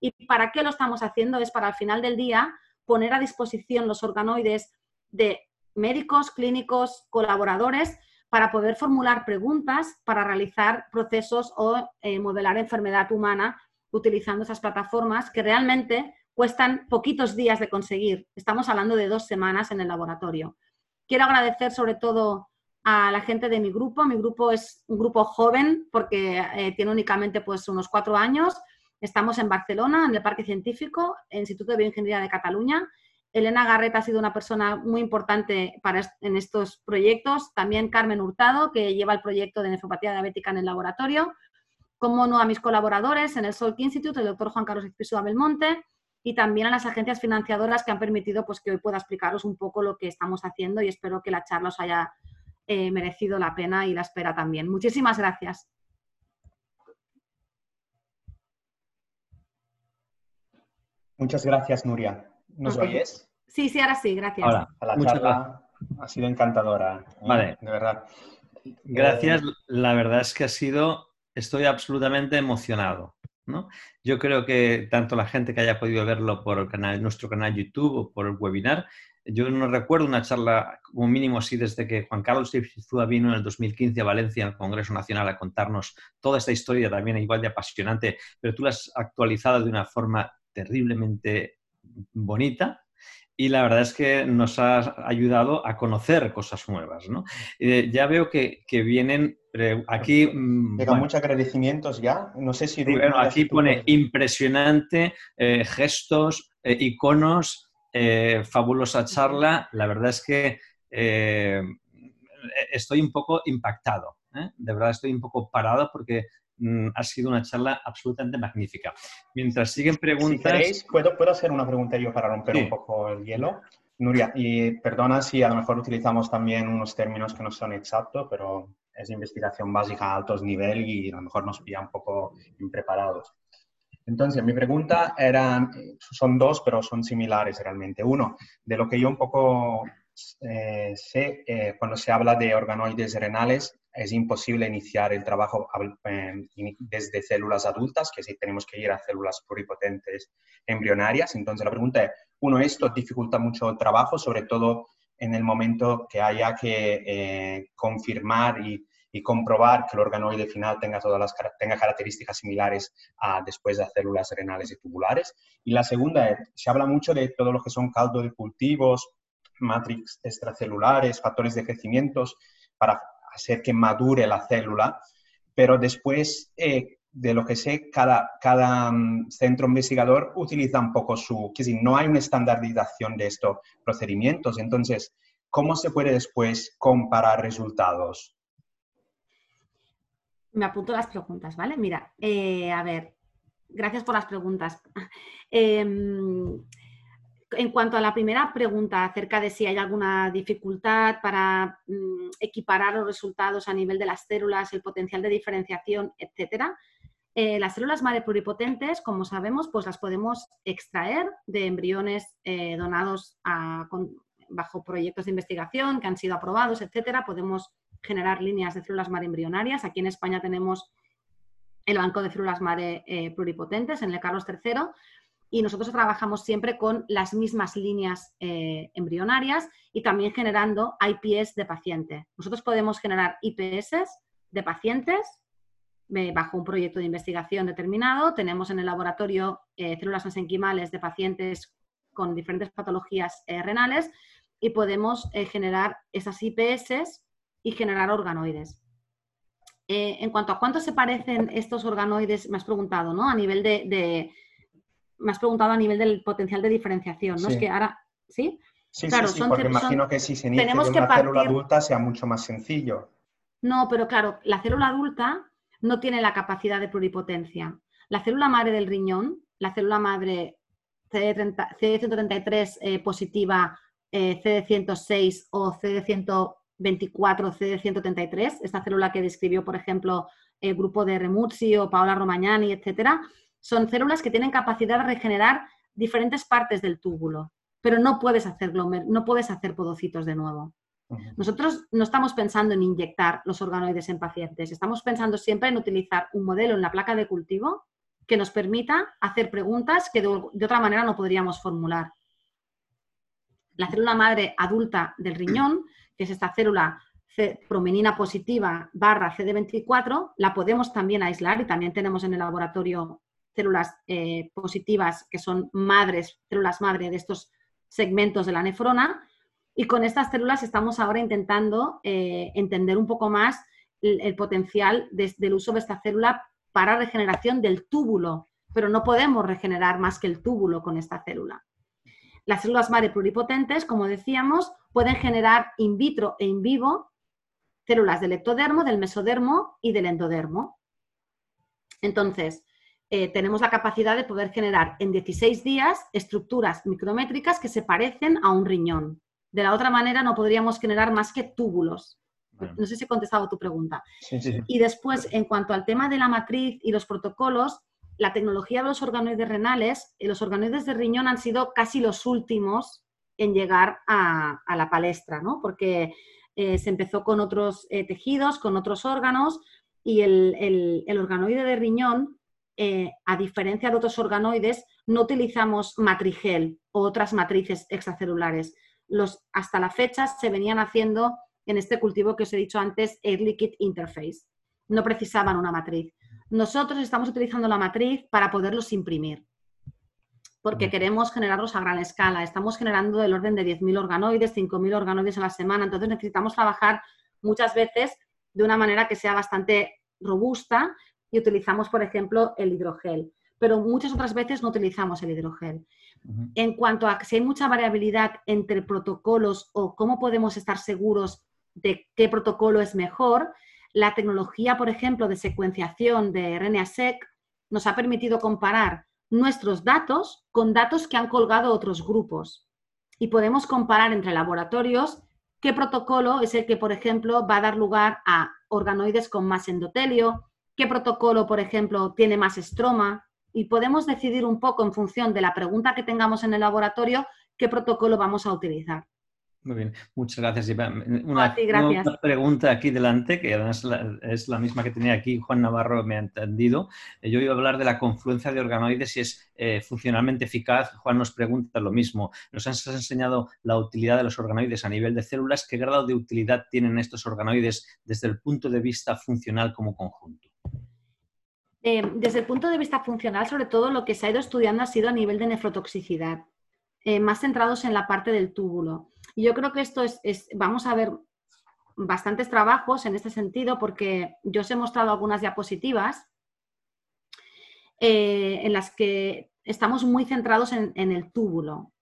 ¿Y para qué lo estamos haciendo? Es para al final del día poner a disposición los organoides de médicos, clínicos, colaboradores, para poder formular preguntas, para realizar procesos o eh, modelar enfermedad humana utilizando esas plataformas que realmente cuestan poquitos días de conseguir. Estamos hablando de dos semanas en el laboratorio. Quiero agradecer sobre todo a la gente de mi grupo. Mi grupo es un grupo joven porque eh, tiene únicamente pues, unos cuatro años. Estamos en Barcelona, en el Parque Científico, Instituto de Bioingeniería de Cataluña. Elena Garreta ha sido una persona muy importante para en estos proyectos. También Carmen Hurtado, que lleva el proyecto de nefropatía diabética en el laboratorio. Como no a mis colaboradores en el Salk Institute, el doctor Juan Carlos Espísua Belmonte, y también a las agencias financiadoras que han permitido pues, que hoy pueda explicaros un poco lo que estamos haciendo y espero que la charla os haya eh, merecido la pena y la espera también. Muchísimas gracias. Muchas gracias, Nuria. ¿Nos oyes? Sí, sí, ahora sí, gracias. Ahora, la charla ha sido encantadora, ¿eh? vale. de verdad. Gracias, la verdad es que ha sido, estoy absolutamente emocionado. ¿no? Yo creo que tanto la gente que haya podido verlo por el canal, nuestro canal YouTube o por el webinar, yo no recuerdo una charla como mínimo así desde que Juan Carlos Ipsizúa vino en el 2015 a Valencia al Congreso Nacional a contarnos toda esta historia también igual de apasionante, pero tú la has actualizado de una forma terriblemente bonita, y la verdad es que nos ha ayudado a conocer cosas nuevas. ¿no? Eh, ya veo que, que vienen aquí... Mm, Llega muchos agradecimientos ya. No sé si... bueno, aquí pone impresionante, eh, gestos, eh, iconos, eh, fabulosa charla. La verdad es que eh, estoy un poco impactado. ¿eh? De verdad estoy un poco parado porque mm, ha sido una charla absolutamente magnífica. Mientras siguen preguntas... Si queréis, ¿puedo, ¿puedo hacer una pregunta yo para romper un poco el hielo? Nuria, y perdona si a lo mejor utilizamos también unos términos que no son exactos, pero es investigación básica a altos niveles y a lo mejor nos pilla un poco impreparados. Entonces, mi pregunta era, son dos, pero son similares realmente. Uno, de lo que yo un poco eh, sé, eh, cuando se habla de organoides renales, es imposible iniciar el trabajo eh, desde células adultas, que si tenemos que ir a células pluripotentes embrionarias. Entonces, la pregunta es, uno, esto dificulta mucho el trabajo, sobre todo en el momento que haya que confirmar y y comprobar que el organoide final tenga todas las tenga características similares a después de células renales y tubulares. Y la segunda es, se habla mucho de todo lo que son caldo de cultivos, matrix extracelulares, factores de crecimiento para hacer que madure la célula, pero después, eh, de lo que sé, cada, cada mm, centro investigador utiliza un poco su... Que si no hay una estandarización de estos procedimientos. Entonces, ¿cómo se puede después comparar resultados? Me apunto las preguntas, ¿vale? Mira, eh, a ver, gracias por las preguntas. Em, en cuanto a la primera pregunta acerca de si hay alguna dificultad para mm, equiparar los resultados a nivel de las células, el potencial de diferenciación, etcétera, eh, las células madre pluripotentes, como sabemos, pues las podemos extraer de embriones eh, donados bajo proyectos de investigación que han sido aprobados, etcétera. Podemos generar líneas de células madre embrionarias. Aquí en España tenemos el Banco de Células Madre eh, Pluripotentes en el Carlos III y nosotros trabajamos siempre con las mismas líneas eh, embrionarias y también generando IPS de paciente. Nosotros podemos generar IPS de pacientes eh, bajo un proyecto de investigación determinado. Tenemos en el laboratorio células mesenquimales de pacientes con diferentes patologías renales y podemos generar esas IPS y generar organoides. Eh, en cuanto a cuánto se parecen estos organoides, me has preguntado, ¿no? A nivel de, me has preguntado a nivel del potencial de diferenciación, ¿no? Es que ahora, ¿sí? Sí, claro, sí, porque imagino que si se inicia de una célula adulta sea mucho más sencillo. No, pero claro, la célula adulta no tiene la capacidad de pluripotencia. La célula madre del riñón, la célula madre CD133 eh, positiva, eh, CD106 o CD100 24CD133, esta célula que describió, por ejemplo, el grupo de Remuzzi o Paola Romagnani, etcétera, son células que tienen capacidad de regenerar diferentes partes del túbulo, pero no puedes hacer, no puedes hacer podocitos de nuevo. Nosotros no estamos pensando en inyectar los organoides en pacientes, estamos pensando siempre en utilizar un modelo en la placa de cultivo que nos permita hacer preguntas que de otra manera no podríamos formular. La célula madre adulta del riñón que es esta célula promenina positiva barra CD24, la podemos también aislar y también tenemos en el laboratorio células eh, positivas que son madres, células madre de estos segmentos de la nefrona. Y con estas células estamos ahora intentando eh, entender un poco más el, potencial del uso de esta célula para regeneración del túbulo, pero no podemos regenerar más que el túbulo con esta célula. Las células madre pluripotentes, como decíamos, pueden generar in vitro e in vivo células del ectodermo, del mesodermo y del endodermo. Entonces, eh, tenemos la capacidad de poder generar en 16 días estructuras micrométricas que se parecen a un riñón. De la otra manera, no podríamos generar más que túbulos. No sé si he contestado tu pregunta. Y después, en cuanto al tema de la matriz y los protocolos, la tecnología de los organoides renales, eh, los organoides de riñón han sido casi los últimos en llegar a, la palestra, ¿no? Porque eh, se empezó con otros eh, tejidos, con otros órganos, y el, organoide de riñón, a diferencia de otros organoides, no utilizamos matrigel o otras matrices extracelulares. Los, hasta la fecha se venían haciendo en este cultivo que os he dicho antes, Air Liquid Interface. No precisaban una matriz. Nosotros estamos utilizando la matriz para poderlos imprimir, porque queremos generarlos a gran escala. Estamos generando del orden de 10.000 organoides, 5.000 organoides a la semana, entonces necesitamos trabajar muchas veces de una manera que sea bastante robusta y utilizamos, por ejemplo, el hidrogel. Pero muchas otras veces no utilizamos el hidrogel. En cuanto a si hay mucha variabilidad entre protocolos o cómo podemos estar seguros de qué protocolo es mejor, la tecnología, por ejemplo, de secuenciación de RNA-seq nos ha permitido comparar nuestros datos con datos que han colgado otros grupos. Y podemos comparar entre laboratorios qué protocolo es el que, por ejemplo, va a dar lugar a organoides con más endotelio, qué protocolo, por ejemplo, tiene más estroma. Y podemos decidir un poco en función de la pregunta que tengamos en el laboratorio qué protocolo vamos a utilizar. Muy bien, muchas gracias. Una, pregunta aquí delante, que además es la misma que tenía aquí Juan Navarro, me ha entendido. Eh, yo iba a hablar de la confluencia de organoides, si es eh, funcionalmente eficaz. Juan nos pregunta lo mismo. Nos has enseñado la utilidad de los organoides a nivel de células. ¿Qué grado de utilidad tienen estos organoides desde el punto de vista funcional como conjunto? Eh, desde el punto de vista funcional, sobre todo lo que se ha ido estudiando ha sido a nivel de nefrotoxicidad, más centrados en la parte del túbulo. Y yo creo que esto es, vamos a ver bastantes trabajos en este sentido porque yo os he mostrado algunas diapositivas eh, en las que estamos muy centrados en, el túbulo,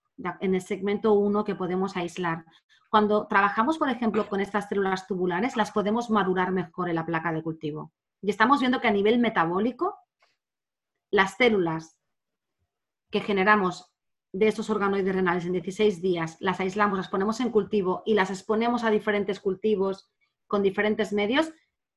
en el segmento 1 que podemos aislar. Cuando trabajamos, por ejemplo, con estas células tubulares, las podemos madurar mejor en la placa de cultivo. Y estamos viendo que a nivel metabólico, las células que generamos de estos organoides renales en 16 días, las aislamos, las ponemos en cultivo y las exponemos a diferentes cultivos con diferentes medios,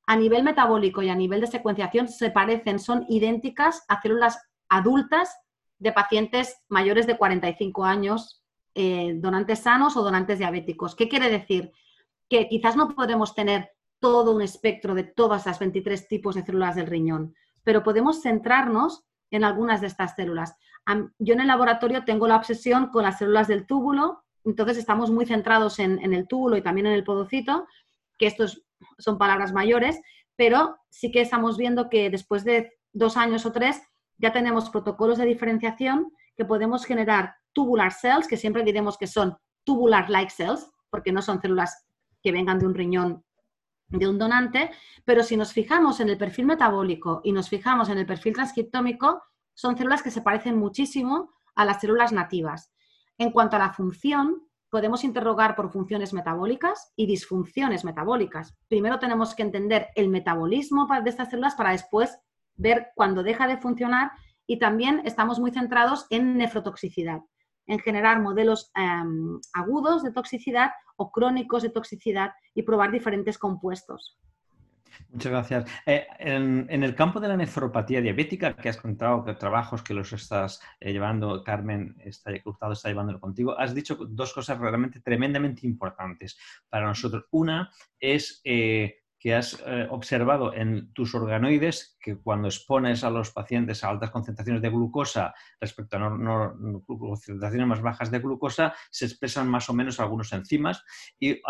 a nivel metabólico y a nivel de secuenciación se parecen, son idénticas a células adultas de pacientes mayores de 45 años, eh, donantes sanos o donantes diabéticos. ¿Qué quiere decir? Que quizás no podremos tener todo un espectro de todas las 23 tipos de células del riñón, pero podemos centrarnos en algunas de estas células. Yo en el laboratorio tengo la obsesión con las células del túbulo, entonces estamos muy centrados en, el túbulo y también en el podocito, que estos son palabras mayores, pero sí que estamos viendo que después de dos años o tres ya tenemos protocolos de diferenciación que podemos generar tubular cells, que siempre diremos que son tubular-like cells, porque no son células que vengan de un riñón de un donante, pero si nos fijamos en el perfil metabólico y nos fijamos en el perfil transcriptómico, son células que se parecen muchísimo a las células nativas. En cuanto a la función, podemos interrogar por funciones metabólicas y disfunciones metabólicas. Primero tenemos que entender el metabolismo de estas células para después ver cuándo deja de funcionar y también estamos muy centrados en nefrotoxicidad, en generar modelos em, agudos de toxicidad o crónicos de toxicidad y probar diferentes compuestos. Muchas gracias. Eh, en, el campo de la nefropatía diabética, que has contado que trabajos que los estás eh, llevando, Carmen está, Hurtado está llevándolo contigo, has dicho dos cosas realmente tremendamente importantes para nosotros. Una es eh, que has eh, observado en tus organoides que cuando expones a los pacientes a altas concentraciones de glucosa respecto a concentraciones más bajas de glucosa, se expresan más o menos algunos enzimas y,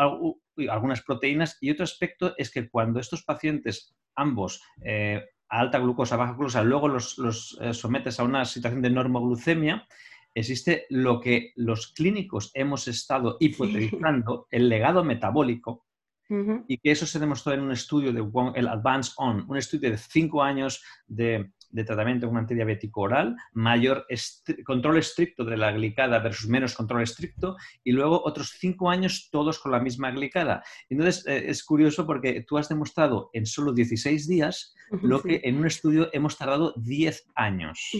algunas proteínas. Y otro aspecto es que cuando estos pacientes, ambos, eh, a alta glucosa, baja glucosa, luego los, los eh, sometes a una situación de normoglucemia, existe lo que los clínicos hemos estado hipotetizando, el legado metabólico, y que eso se demostró en un estudio de el Advance On, un estudio de cinco años de, tratamiento con un antidiabético oral, mayor control estricto de la glicada versus menos control estricto, y luego otros cinco años todos con la misma glicada. Entonces, eh, es curioso porque tú has demostrado en solo 16 días lo que en un estudio hemos tardado 10 años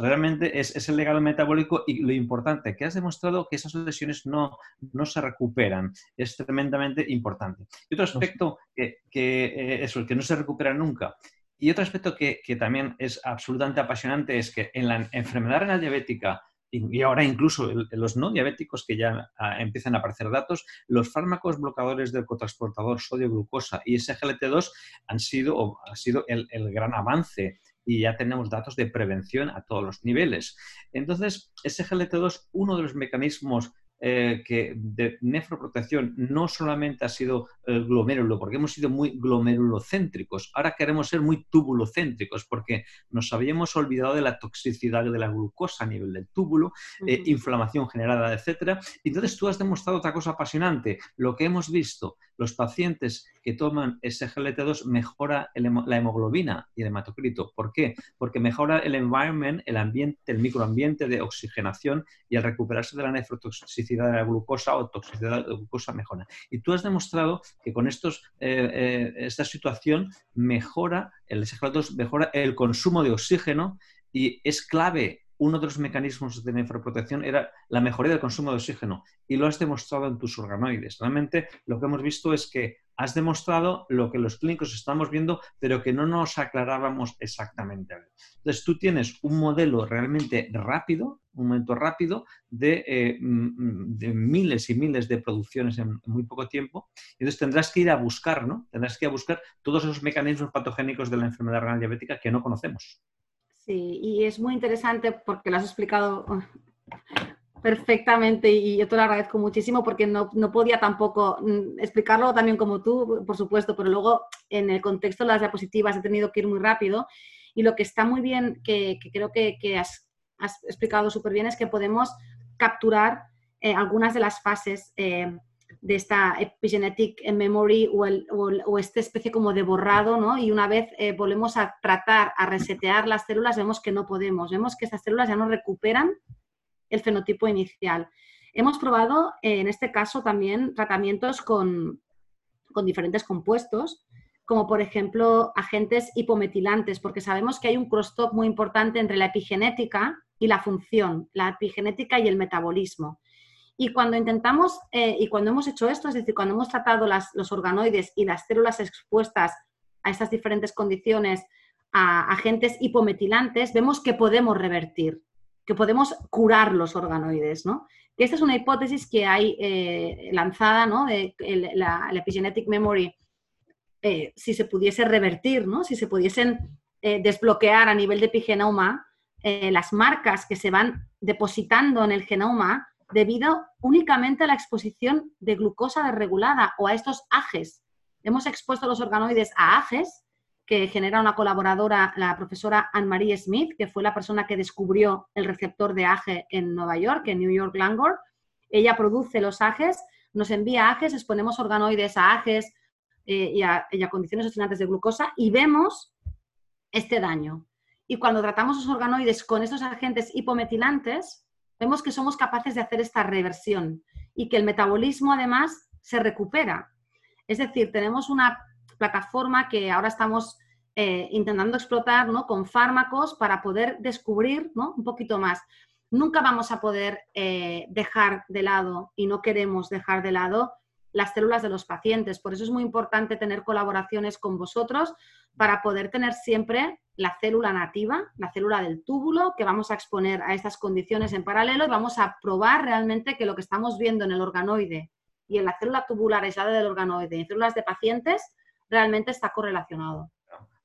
realmente es, el legado metabólico y lo importante, que has demostrado que esas lesiones no, no se recuperan. Es tremendamente importante. Y otro aspecto que, que eh, eso, que no se recupera nunca. Y otro aspecto que, también es absolutamente apasionante es que en la enfermedad renal diabética y ahora incluso los no diabéticos que ya ah, empiezan a aparecer datos, los fármacos bloqueadores del cotransportador sodio-glucosa y SGLT2 han sido, ha sido el, el, gran avance y ya tenemos datos de prevención a todos los niveles. Entonces, SGLT2, uno de los mecanismos eh, que de nefroprotección no solamente ha sido el glomérulo, porque hemos sido muy glomerulocéntricos, ahora queremos ser muy tubulocéntricos, porque nos habíamos olvidado de la toxicidad de la glucosa a nivel del túbulo, eh, inflamación generada, etc. Entonces tú has demostrado otra cosa apasionante. Lo que hemos visto, los pacientes que toman SGLT2 mejora la hemoglobina y el hematocrito. ¿Por qué? Porque mejora el environment, el ambiente, el microambiente de oxigenación y al recuperarse de la nefrotoxicidad de la glucosa o toxicidad de la glucosa mejora. Y tú has demostrado que con estos, eh, eh, esta situación mejora, el SGLT2 mejora el consumo de oxígeno y es clave uno de los mecanismos de nefroprotección era la mejoría del consumo de oxígeno y lo has demostrado en tus organoides. Realmente lo que hemos visto es que has demostrado lo que los clínicos estamos viendo, pero que no nos aclarábamos exactamente. Entonces, tú tienes un modelo realmente rápido, un momento rápido de, eh, mm, de miles y miles de producciones en muy poco tiempo. Entonces, tendrás que ir a buscar, ¿no? Tendrás que ir a buscar todos esos mecanismos patogénicos de la enfermedad renal diabética que no conocemos. Sí, y es muy interesante porque lo has explicado uh, perfectamente y yo te lo agradezco muchísimo porque no, podía tampoco mm, explicarlo también como tú, por supuesto, pero luego en el contexto de las diapositivas he tenido que ir muy rápido y lo que está muy bien, que, creo que, has, explicado súper bien, es que podemos capturar eh, algunas de las fases. Eh, de esta epigenetic memory o, el, o, esta especie como de borrado, ¿no? Y una vez eh, volvemos a tratar, a resetear las células, vemos que no podemos, vemos que estas células ya no recuperan el fenotipo inicial. Hemos probado, en este caso, también tratamientos con, con diferentes compuestos, como por ejemplo agentes hipometilantes, porque sabemos que hay un crosstalk muy importante entre la epigenética y la función, la epigenética y el metabolismo. Y cuando intentamos, eh, y cuando hemos hecho esto, es decir, cuando hemos tratado los organoides y las células expuestas a estas diferentes condiciones, a agentes hipometilantes, vemos que podemos revertir, que podemos curar los organoides, ¿no? Esta es una hipótesis que hay eh, lanzada, ¿no? De la, epigenetic memory, eh, si se pudiese revertir, ¿no? Si se pudiesen desbloquear a nivel de epigenoma las marcas que se van depositando en el genoma, debido únicamente a la exposición de glucosa desregulada o a estos AGEs. Hemos expuesto los organoides a AGEs, que genera una colaboradora, la profesora Anne-Marie Smith, que fue la persona que descubrió el receptor de AGE en Nueva York, en New York Langor. Ella produce los AGEs, nos envía AGEs, exponemos organoides a AGEs eh, y, a, y, a, condiciones oscilantes de glucosa y vemos este daño. Y cuando tratamos los organoides con estos agentes hipometilantes, vemos que somos capaces de hacer esta reversión y que el metabolismo además se recupera. Es decir, tenemos una plataforma que ahora estamos eh, intentando explotar ¿no? con fármacos para poder descubrir ¿no? un poquito más. Nunca vamos a poder eh, dejar de lado y no queremos dejar de lado las células de los pacientes. Por eso es muy importante tener colaboraciones con vosotros para poder tener siempre la célula nativa, la célula del túbulo, que vamos a exponer a estas condiciones en paralelo y vamos a probar realmente que lo que estamos viendo en el organoide y en la célula tubular aislada del organoide y en células de pacientes realmente está correlacionado.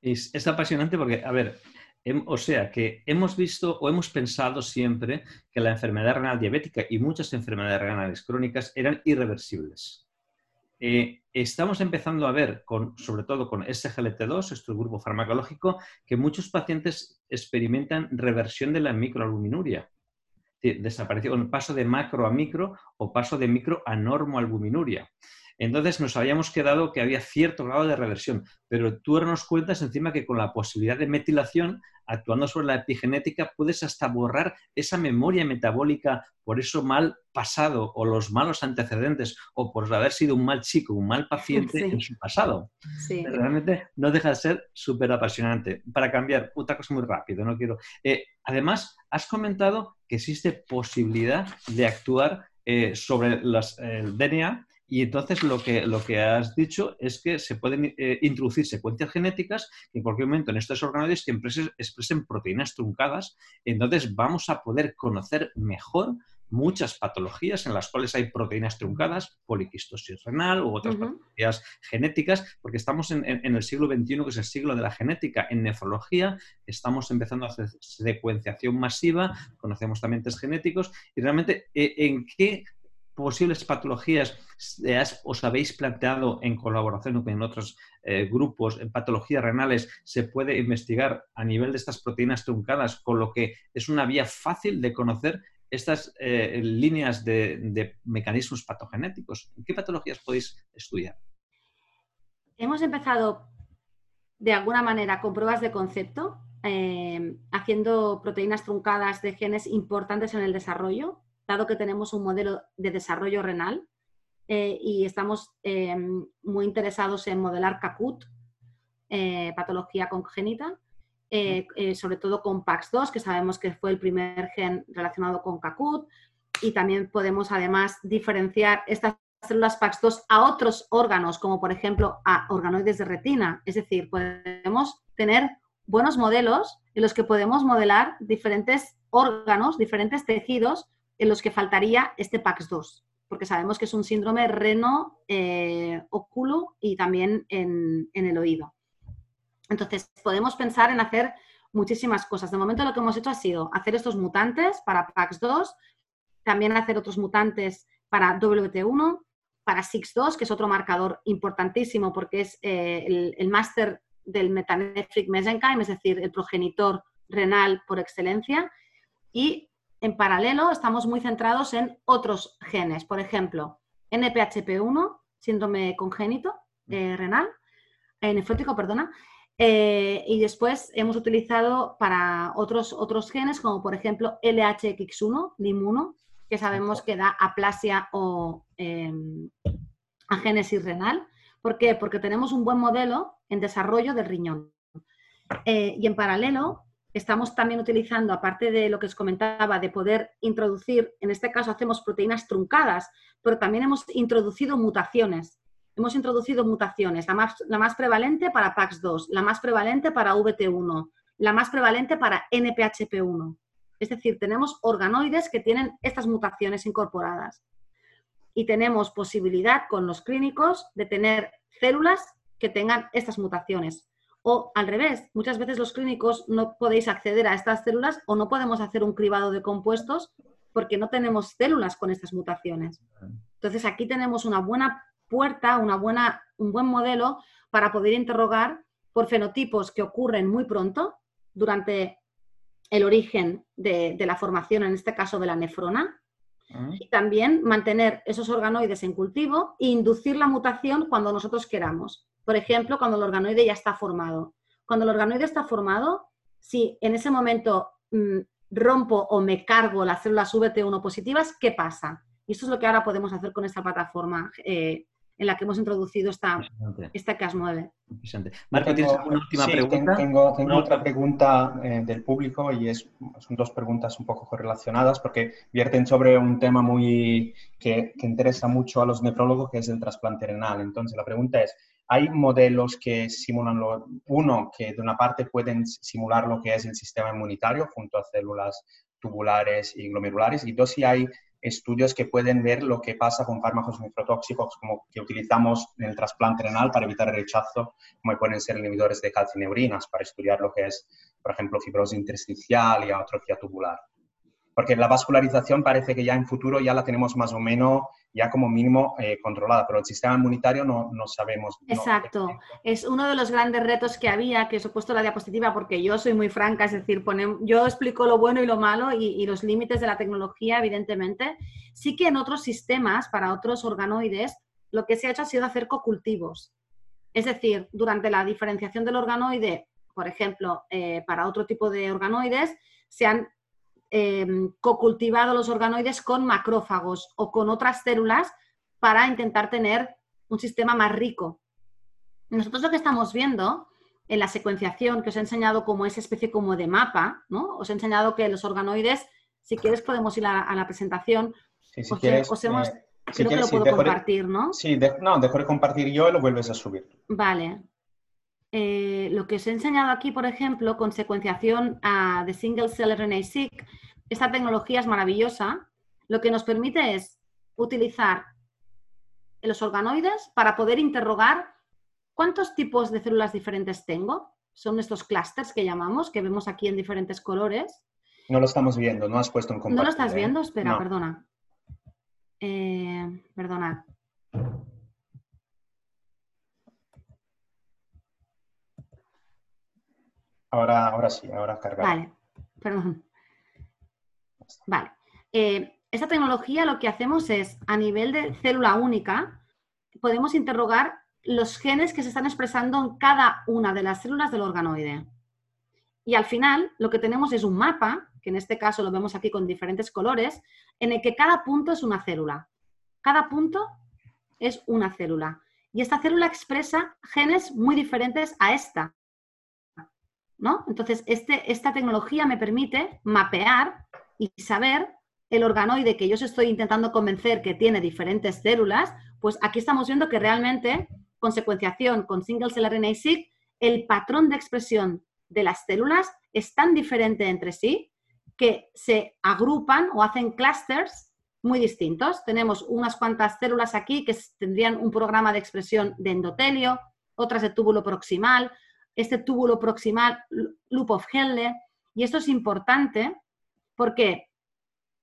Es, apasionante porque, a ver, o sea, que hemos visto o hemos pensado siempre que la enfermedad renal diabética y muchas enfermedades renales crónicas eran irreversibles. Eh, estamos empezando a ver, sobre todo con SGLT2, este grupo farmacológico, que muchos pacientes experimentan reversión de la microalbuminuria. Desaparición, paso de macro a micro o paso de micro a normoalbuminuria. Entonces nos habíamos quedado que había cierto grado de reversión, pero tú nos cuentas encima que con la posibilidad de metilación, actuando sobre la epigenética, puedes hasta borrar esa memoria metabólica por eso mal pasado o los malos antecedentes o por haber sido un mal chico, un mal paciente en su pasado. Realmente no deja de ser súper apasionante. Para cambiar, otra cosa muy rápido, no quiero. Eh, además, has comentado que existe posibilidad de actuar eh, sobre las, el DNA y entonces lo que, lo que has dicho es que se pueden eh, introducir secuencias genéticas que en cualquier momento en estos organoides que expresen, proteínas truncadas. Entonces vamos a poder conocer mejor muchas patologías en las cuales hay proteínas truncadas, poliquistosis renal u otras patologías genéticas, porque estamos en, el siglo XXI, que es el siglo de la genética. En nefrología estamos empezando a hacer secuenciación masiva, conocemos también test genéticos, y realmente, eh, ¿en qué posibles patologías os habéis planteado en colaboración con otros eh, grupos en patologías renales se puede investigar a nivel de estas proteínas truncadas, con lo que es una vía fácil de conocer estas eh, líneas de, mecanismos patogenéticos. ¿En qué patologías podéis estudiar? Hemos empezado de alguna manera con pruebas de concepto, eh, haciendo proteínas truncadas de genes importantes en el desarrollo dado que tenemos un modelo de desarrollo renal eh, y estamos eh, muy interesados en modelar CACUT, eh, patología congénita, sobre todo con PAX2, que sabemos que fue el primer gen relacionado con CACUT, y también podemos además diferenciar estas células PAX2 a otros órganos, como por ejemplo a organoides de retina. Es decir, podemos tener buenos modelos en los que podemos modelar diferentes órganos, diferentes tejidos en los que faltaría este PAX2, porque sabemos que es un síndrome reno eh, óculo y también en, el oído. Entonces, podemos pensar en hacer muchísimas cosas. De momento lo que hemos hecho ha sido hacer estos mutantes para PAX2, también hacer otros mutantes para WT1, para SIX2, que es otro marcador importantísimo porque es eh, el, el máster del metanephric mesenchyme, es decir, el progenitor renal por excelencia, y en paralelo estamos muy centrados en otros genes. Por ejemplo, NPHP1, síndrome congénito eh, renal, eh, nefrótico, perdona, eh, y después hemos utilizado para otros, otros genes, como por ejemplo LHX1, LIM1, que sabemos que da aplasia o em, agénesis renal. ¿Por qué? Porque tenemos un buen modelo en desarrollo del riñón. y en paralelo, estamos también utilizando, aparte de lo que os comentaba, de poder introducir, en este caso hacemos proteínas truncadas, pero también hemos introducido mutaciones. Hemos introducido mutaciones, la más, la más prevalente para PAX2, la más prevalente para VT1, la más prevalente para NPHP1. Es decir, tenemos organoides que tienen estas mutaciones incorporadas. Y tenemos posibilidad con los clínicos de tener células que tengan estas mutaciones. O al revés, muchas veces los clínicos no podéis acceder a estas células o no podemos hacer un cribado de compuestos porque no tenemos células con estas mutaciones. Entonces aquí tenemos una buena puerta, una buena, un buen modelo para poder interrogar por fenotipos que ocurren muy pronto durante el origen de, de la formación, en este caso de la nefrona. Y también mantener esos organoides en cultivo e inducir la mutación cuando nosotros queramos. Por ejemplo, cuando el organoide ya está formado. Cuando el organoide está formado, si en ese momento mm, rompo o me cargo las células VT1 positivas, ¿qué pasa? Y eso es lo que ahora podemos hacer con esta plataforma eh, en la que hemos introducido esta, esta CAS9. Marco, ¿tienes alguna última pregunta? Tengo, tengo otra pregunta eh, del público y es, son dos preguntas un poco correlacionadas porque vierten sobre un tema muy que, que interesa mucho a los nefrólogos, que es el trasplante renal. Entonces, la pregunta es, hay modelos que simulan, lo, uno, que de una parte pueden simular lo que es el sistema inmunitario junto a células tubulares y glomerulares, y dos, si hay estudios que pueden ver lo que pasa con fármacos nefrotóxicos como que utilizamos en el trasplante renal para evitar el rechazo, como pueden ser inhibidores de calcineurinas para estudiar lo que es, por ejemplo, fibrosis intersticial y atrofia tubular porque la vascularización parece que ya en futuro ya la tenemos más o menos ya como mínimo eh, controlada, pero el sistema inmunitario no, no sabemos. Exacto, es uno de los grandes retos que había, que os he puesto la diapositiva porque yo soy muy franca, es decir, yo explico lo bueno y lo malo y, y los límites de la tecnología, evidentemente. Sí que en otros sistemas, para otros organoides, lo que se ha hecho ha sido hacer cocultivos. Es decir, durante la diferenciación del organoide, por ejemplo, eh, para otro tipo de organoides, se han eh, cocultivado los organoides con macrófagos o con otras células para intentar tener un sistema más rico. Nosotros lo que estamos viendo en la secuenciación que os he enseñado como esa especie como de mapa, ¿no? Os he enseñado que los organoides, si quieres podemos ir a, la presentación. Sí, si quieres, hemos, eh, creo que lo puedo compartir, ¿no? Sí, no, dejo de compartir yo y lo vuelves a subir. Vale. Eh, lo que os he enseñado aquí, por ejemplo, con secuenciación de single cell RNA-seq, esta tecnología es maravillosa. Lo que nos permite es utilizar los organoides para poder interrogar cuántos tipos de células diferentes tengo. Son estos clústeres que llamamos, que vemos aquí en diferentes colores. No lo estamos viendo, no has puesto en compartir. ¿No lo estás ¿eh? viendo? Espera, perdona. Eh, perdonad. Ahora, ahora sí, ahora. Vale, perdón. Vale. Eh, esta tecnología lo que hacemos es, a nivel de célula única, podemos interrogar los genes que se están expresando en cada una de las células del organoide. Y al final lo que tenemos es un mapa, que en este caso lo vemos aquí con diferentes colores, en el que cada punto es una célula. Cada punto es una célula. Y esta célula expresa genes muy diferentes a esta. ¿No? Entonces, este, esta tecnología me permite mapear y saber el organoide que yo os estoy intentando convencer que tiene diferentes células, pues aquí estamos viendo que realmente con secuenciación, con single cell RNA-seq, el patrón de expresión de las células es tan diferente entre sí que se agrupan o hacen clusters muy distintos. Tenemos unas cuantas células aquí que tendrían un programa de expresión de endotelio, otras de túbulo proximal, este túbulo proximal, loop of Henle. Y esto es importante porque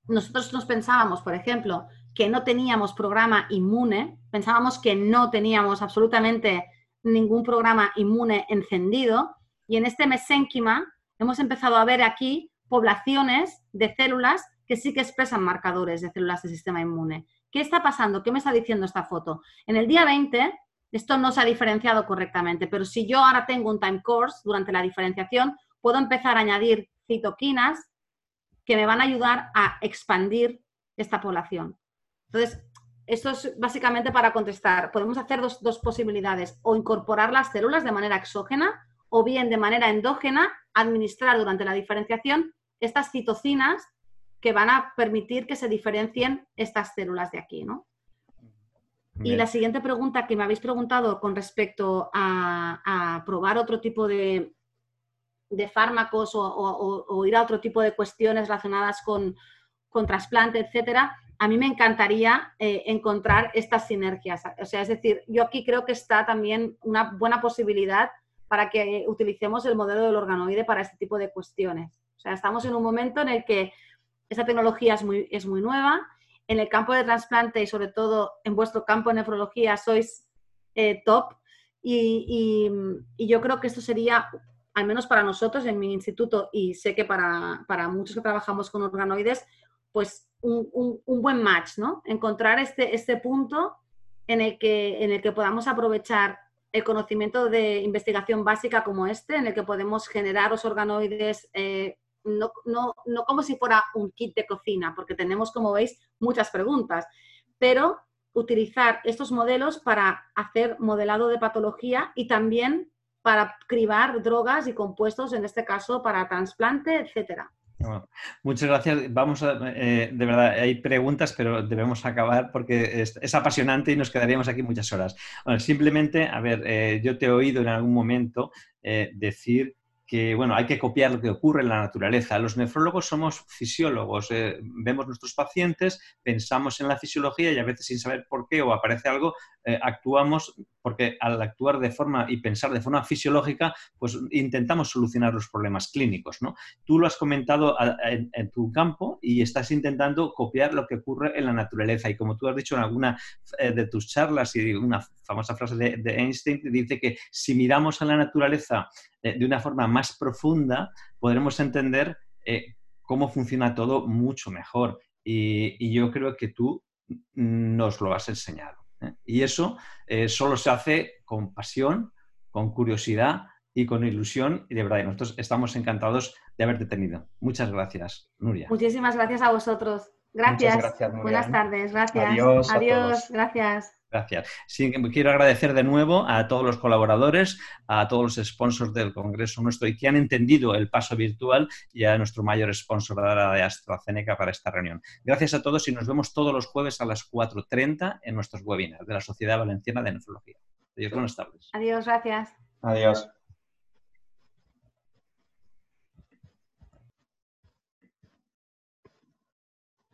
nosotros nos pensábamos, por ejemplo, que no teníamos programa inmune, pensábamos que no teníamos absolutamente ningún programa inmune encendido y en este mesénquima hemos empezado a ver aquí poblaciones de células que sí que expresan marcadores de células del sistema inmune. ¿qué está pasando? ¿Qué me está diciendo esta foto? En el día 20, esto no se ha diferenciado correctamente, pero si yo ahora tengo un time course durante la diferenciación, puedo empezar a añadir citoquinas que me van a ayudar a expandir esta población. Entonces, esto es básicamente para contestar. Podemos hacer dos, dos, posibilidades, o incorporar las células de manera exógena o bien de manera endógena administrar durante la diferenciación estas citocinas que van a permitir que se diferencien estas células de aquí, ¿no? Y la siguiente pregunta que me habéis preguntado con respecto a, probar otro tipo de, fármacos o, ir a otro tipo de cuestiones relacionadas con, con trasplante, etcétera, a mí me encantaría eh, encontrar estas sinergias. O sea, es decir, yo aquí creo que está también una buena posibilidad para que utilicemos el modelo del organoide para este tipo de cuestiones. O sea, estamos en un momento en el que esta tecnología es muy, es muy nueva. En el campo de trasplante y sobre todo en vuestro campo de nefrología sois eh, top y, yo creo que esto sería, al menos para nosotros en mi instituto y sé que para, muchos que trabajamos con organoides, pues un, buen match, ¿no? Encontrar este, este punto en el, que, en el que podamos aprovechar el conocimiento de investigación básica como este, en el que podemos generar los organoides eh, no, como si fuera un kit de cocina, porque tenemos, como veis, muchas preguntas, pero utilizar estos modelos para hacer modelado de patología y también para cribar drogas y compuestos, en este caso para trasplante, etcétera muchas gracias. Vamos a, eh, de verdad, hay preguntas, pero debemos acabar porque es, apasionante y nos quedaríamos aquí muchas horas. simplemente, a ver, eh, yo te he oído en algún momento eh, decir que bueno, hay que copiar lo que ocurre en la naturaleza. Los nefrólogos somos fisiólogos, eh, vemos nuestros pacientes, pensamos en la fisiología y a veces sin saber por qué o aparece algo, eh, actuamos porque al actuar de forma y pensar de forma fisiológica, pues intentamos solucionar los problemas clínicos. Tú lo has comentado en, tu campo y estás intentando copiar lo que ocurre en la naturaleza. Y como tú has dicho en alguna eh, de tus charlas y una famosa frase de, Einstein, dice que si miramos a la naturaleza eh, de una forma más profunda, podremos entender cómo funciona todo mucho mejor. Y, yo creo que tú nos lo has enseñado. ¿Eh? Y eso solo se hace con pasión, con curiosidad y con ilusión. Y de verdad, nosotros estamos encantados de haberte tenido. Muchas gracias, Nuria. Muchísimas gracias a vosotros. Gracias. Buenas tardes. Gracias. Adiós. Adiós. Gracias. Gracias. Sí, quiero agradecer de nuevo a todos los colaboradores, a todos los sponsors del Congreso nuestro y que han entendido el paso virtual y a nuestro mayor sponsor de AstraZeneca para esta reunión. Gracias a todos y nos vemos todos los jueves a las 4.30 en nuestros webinars de la Sociedad Valenciana de Nefrología. Adiós, buenas tardes. Adiós, gracias. Adiós.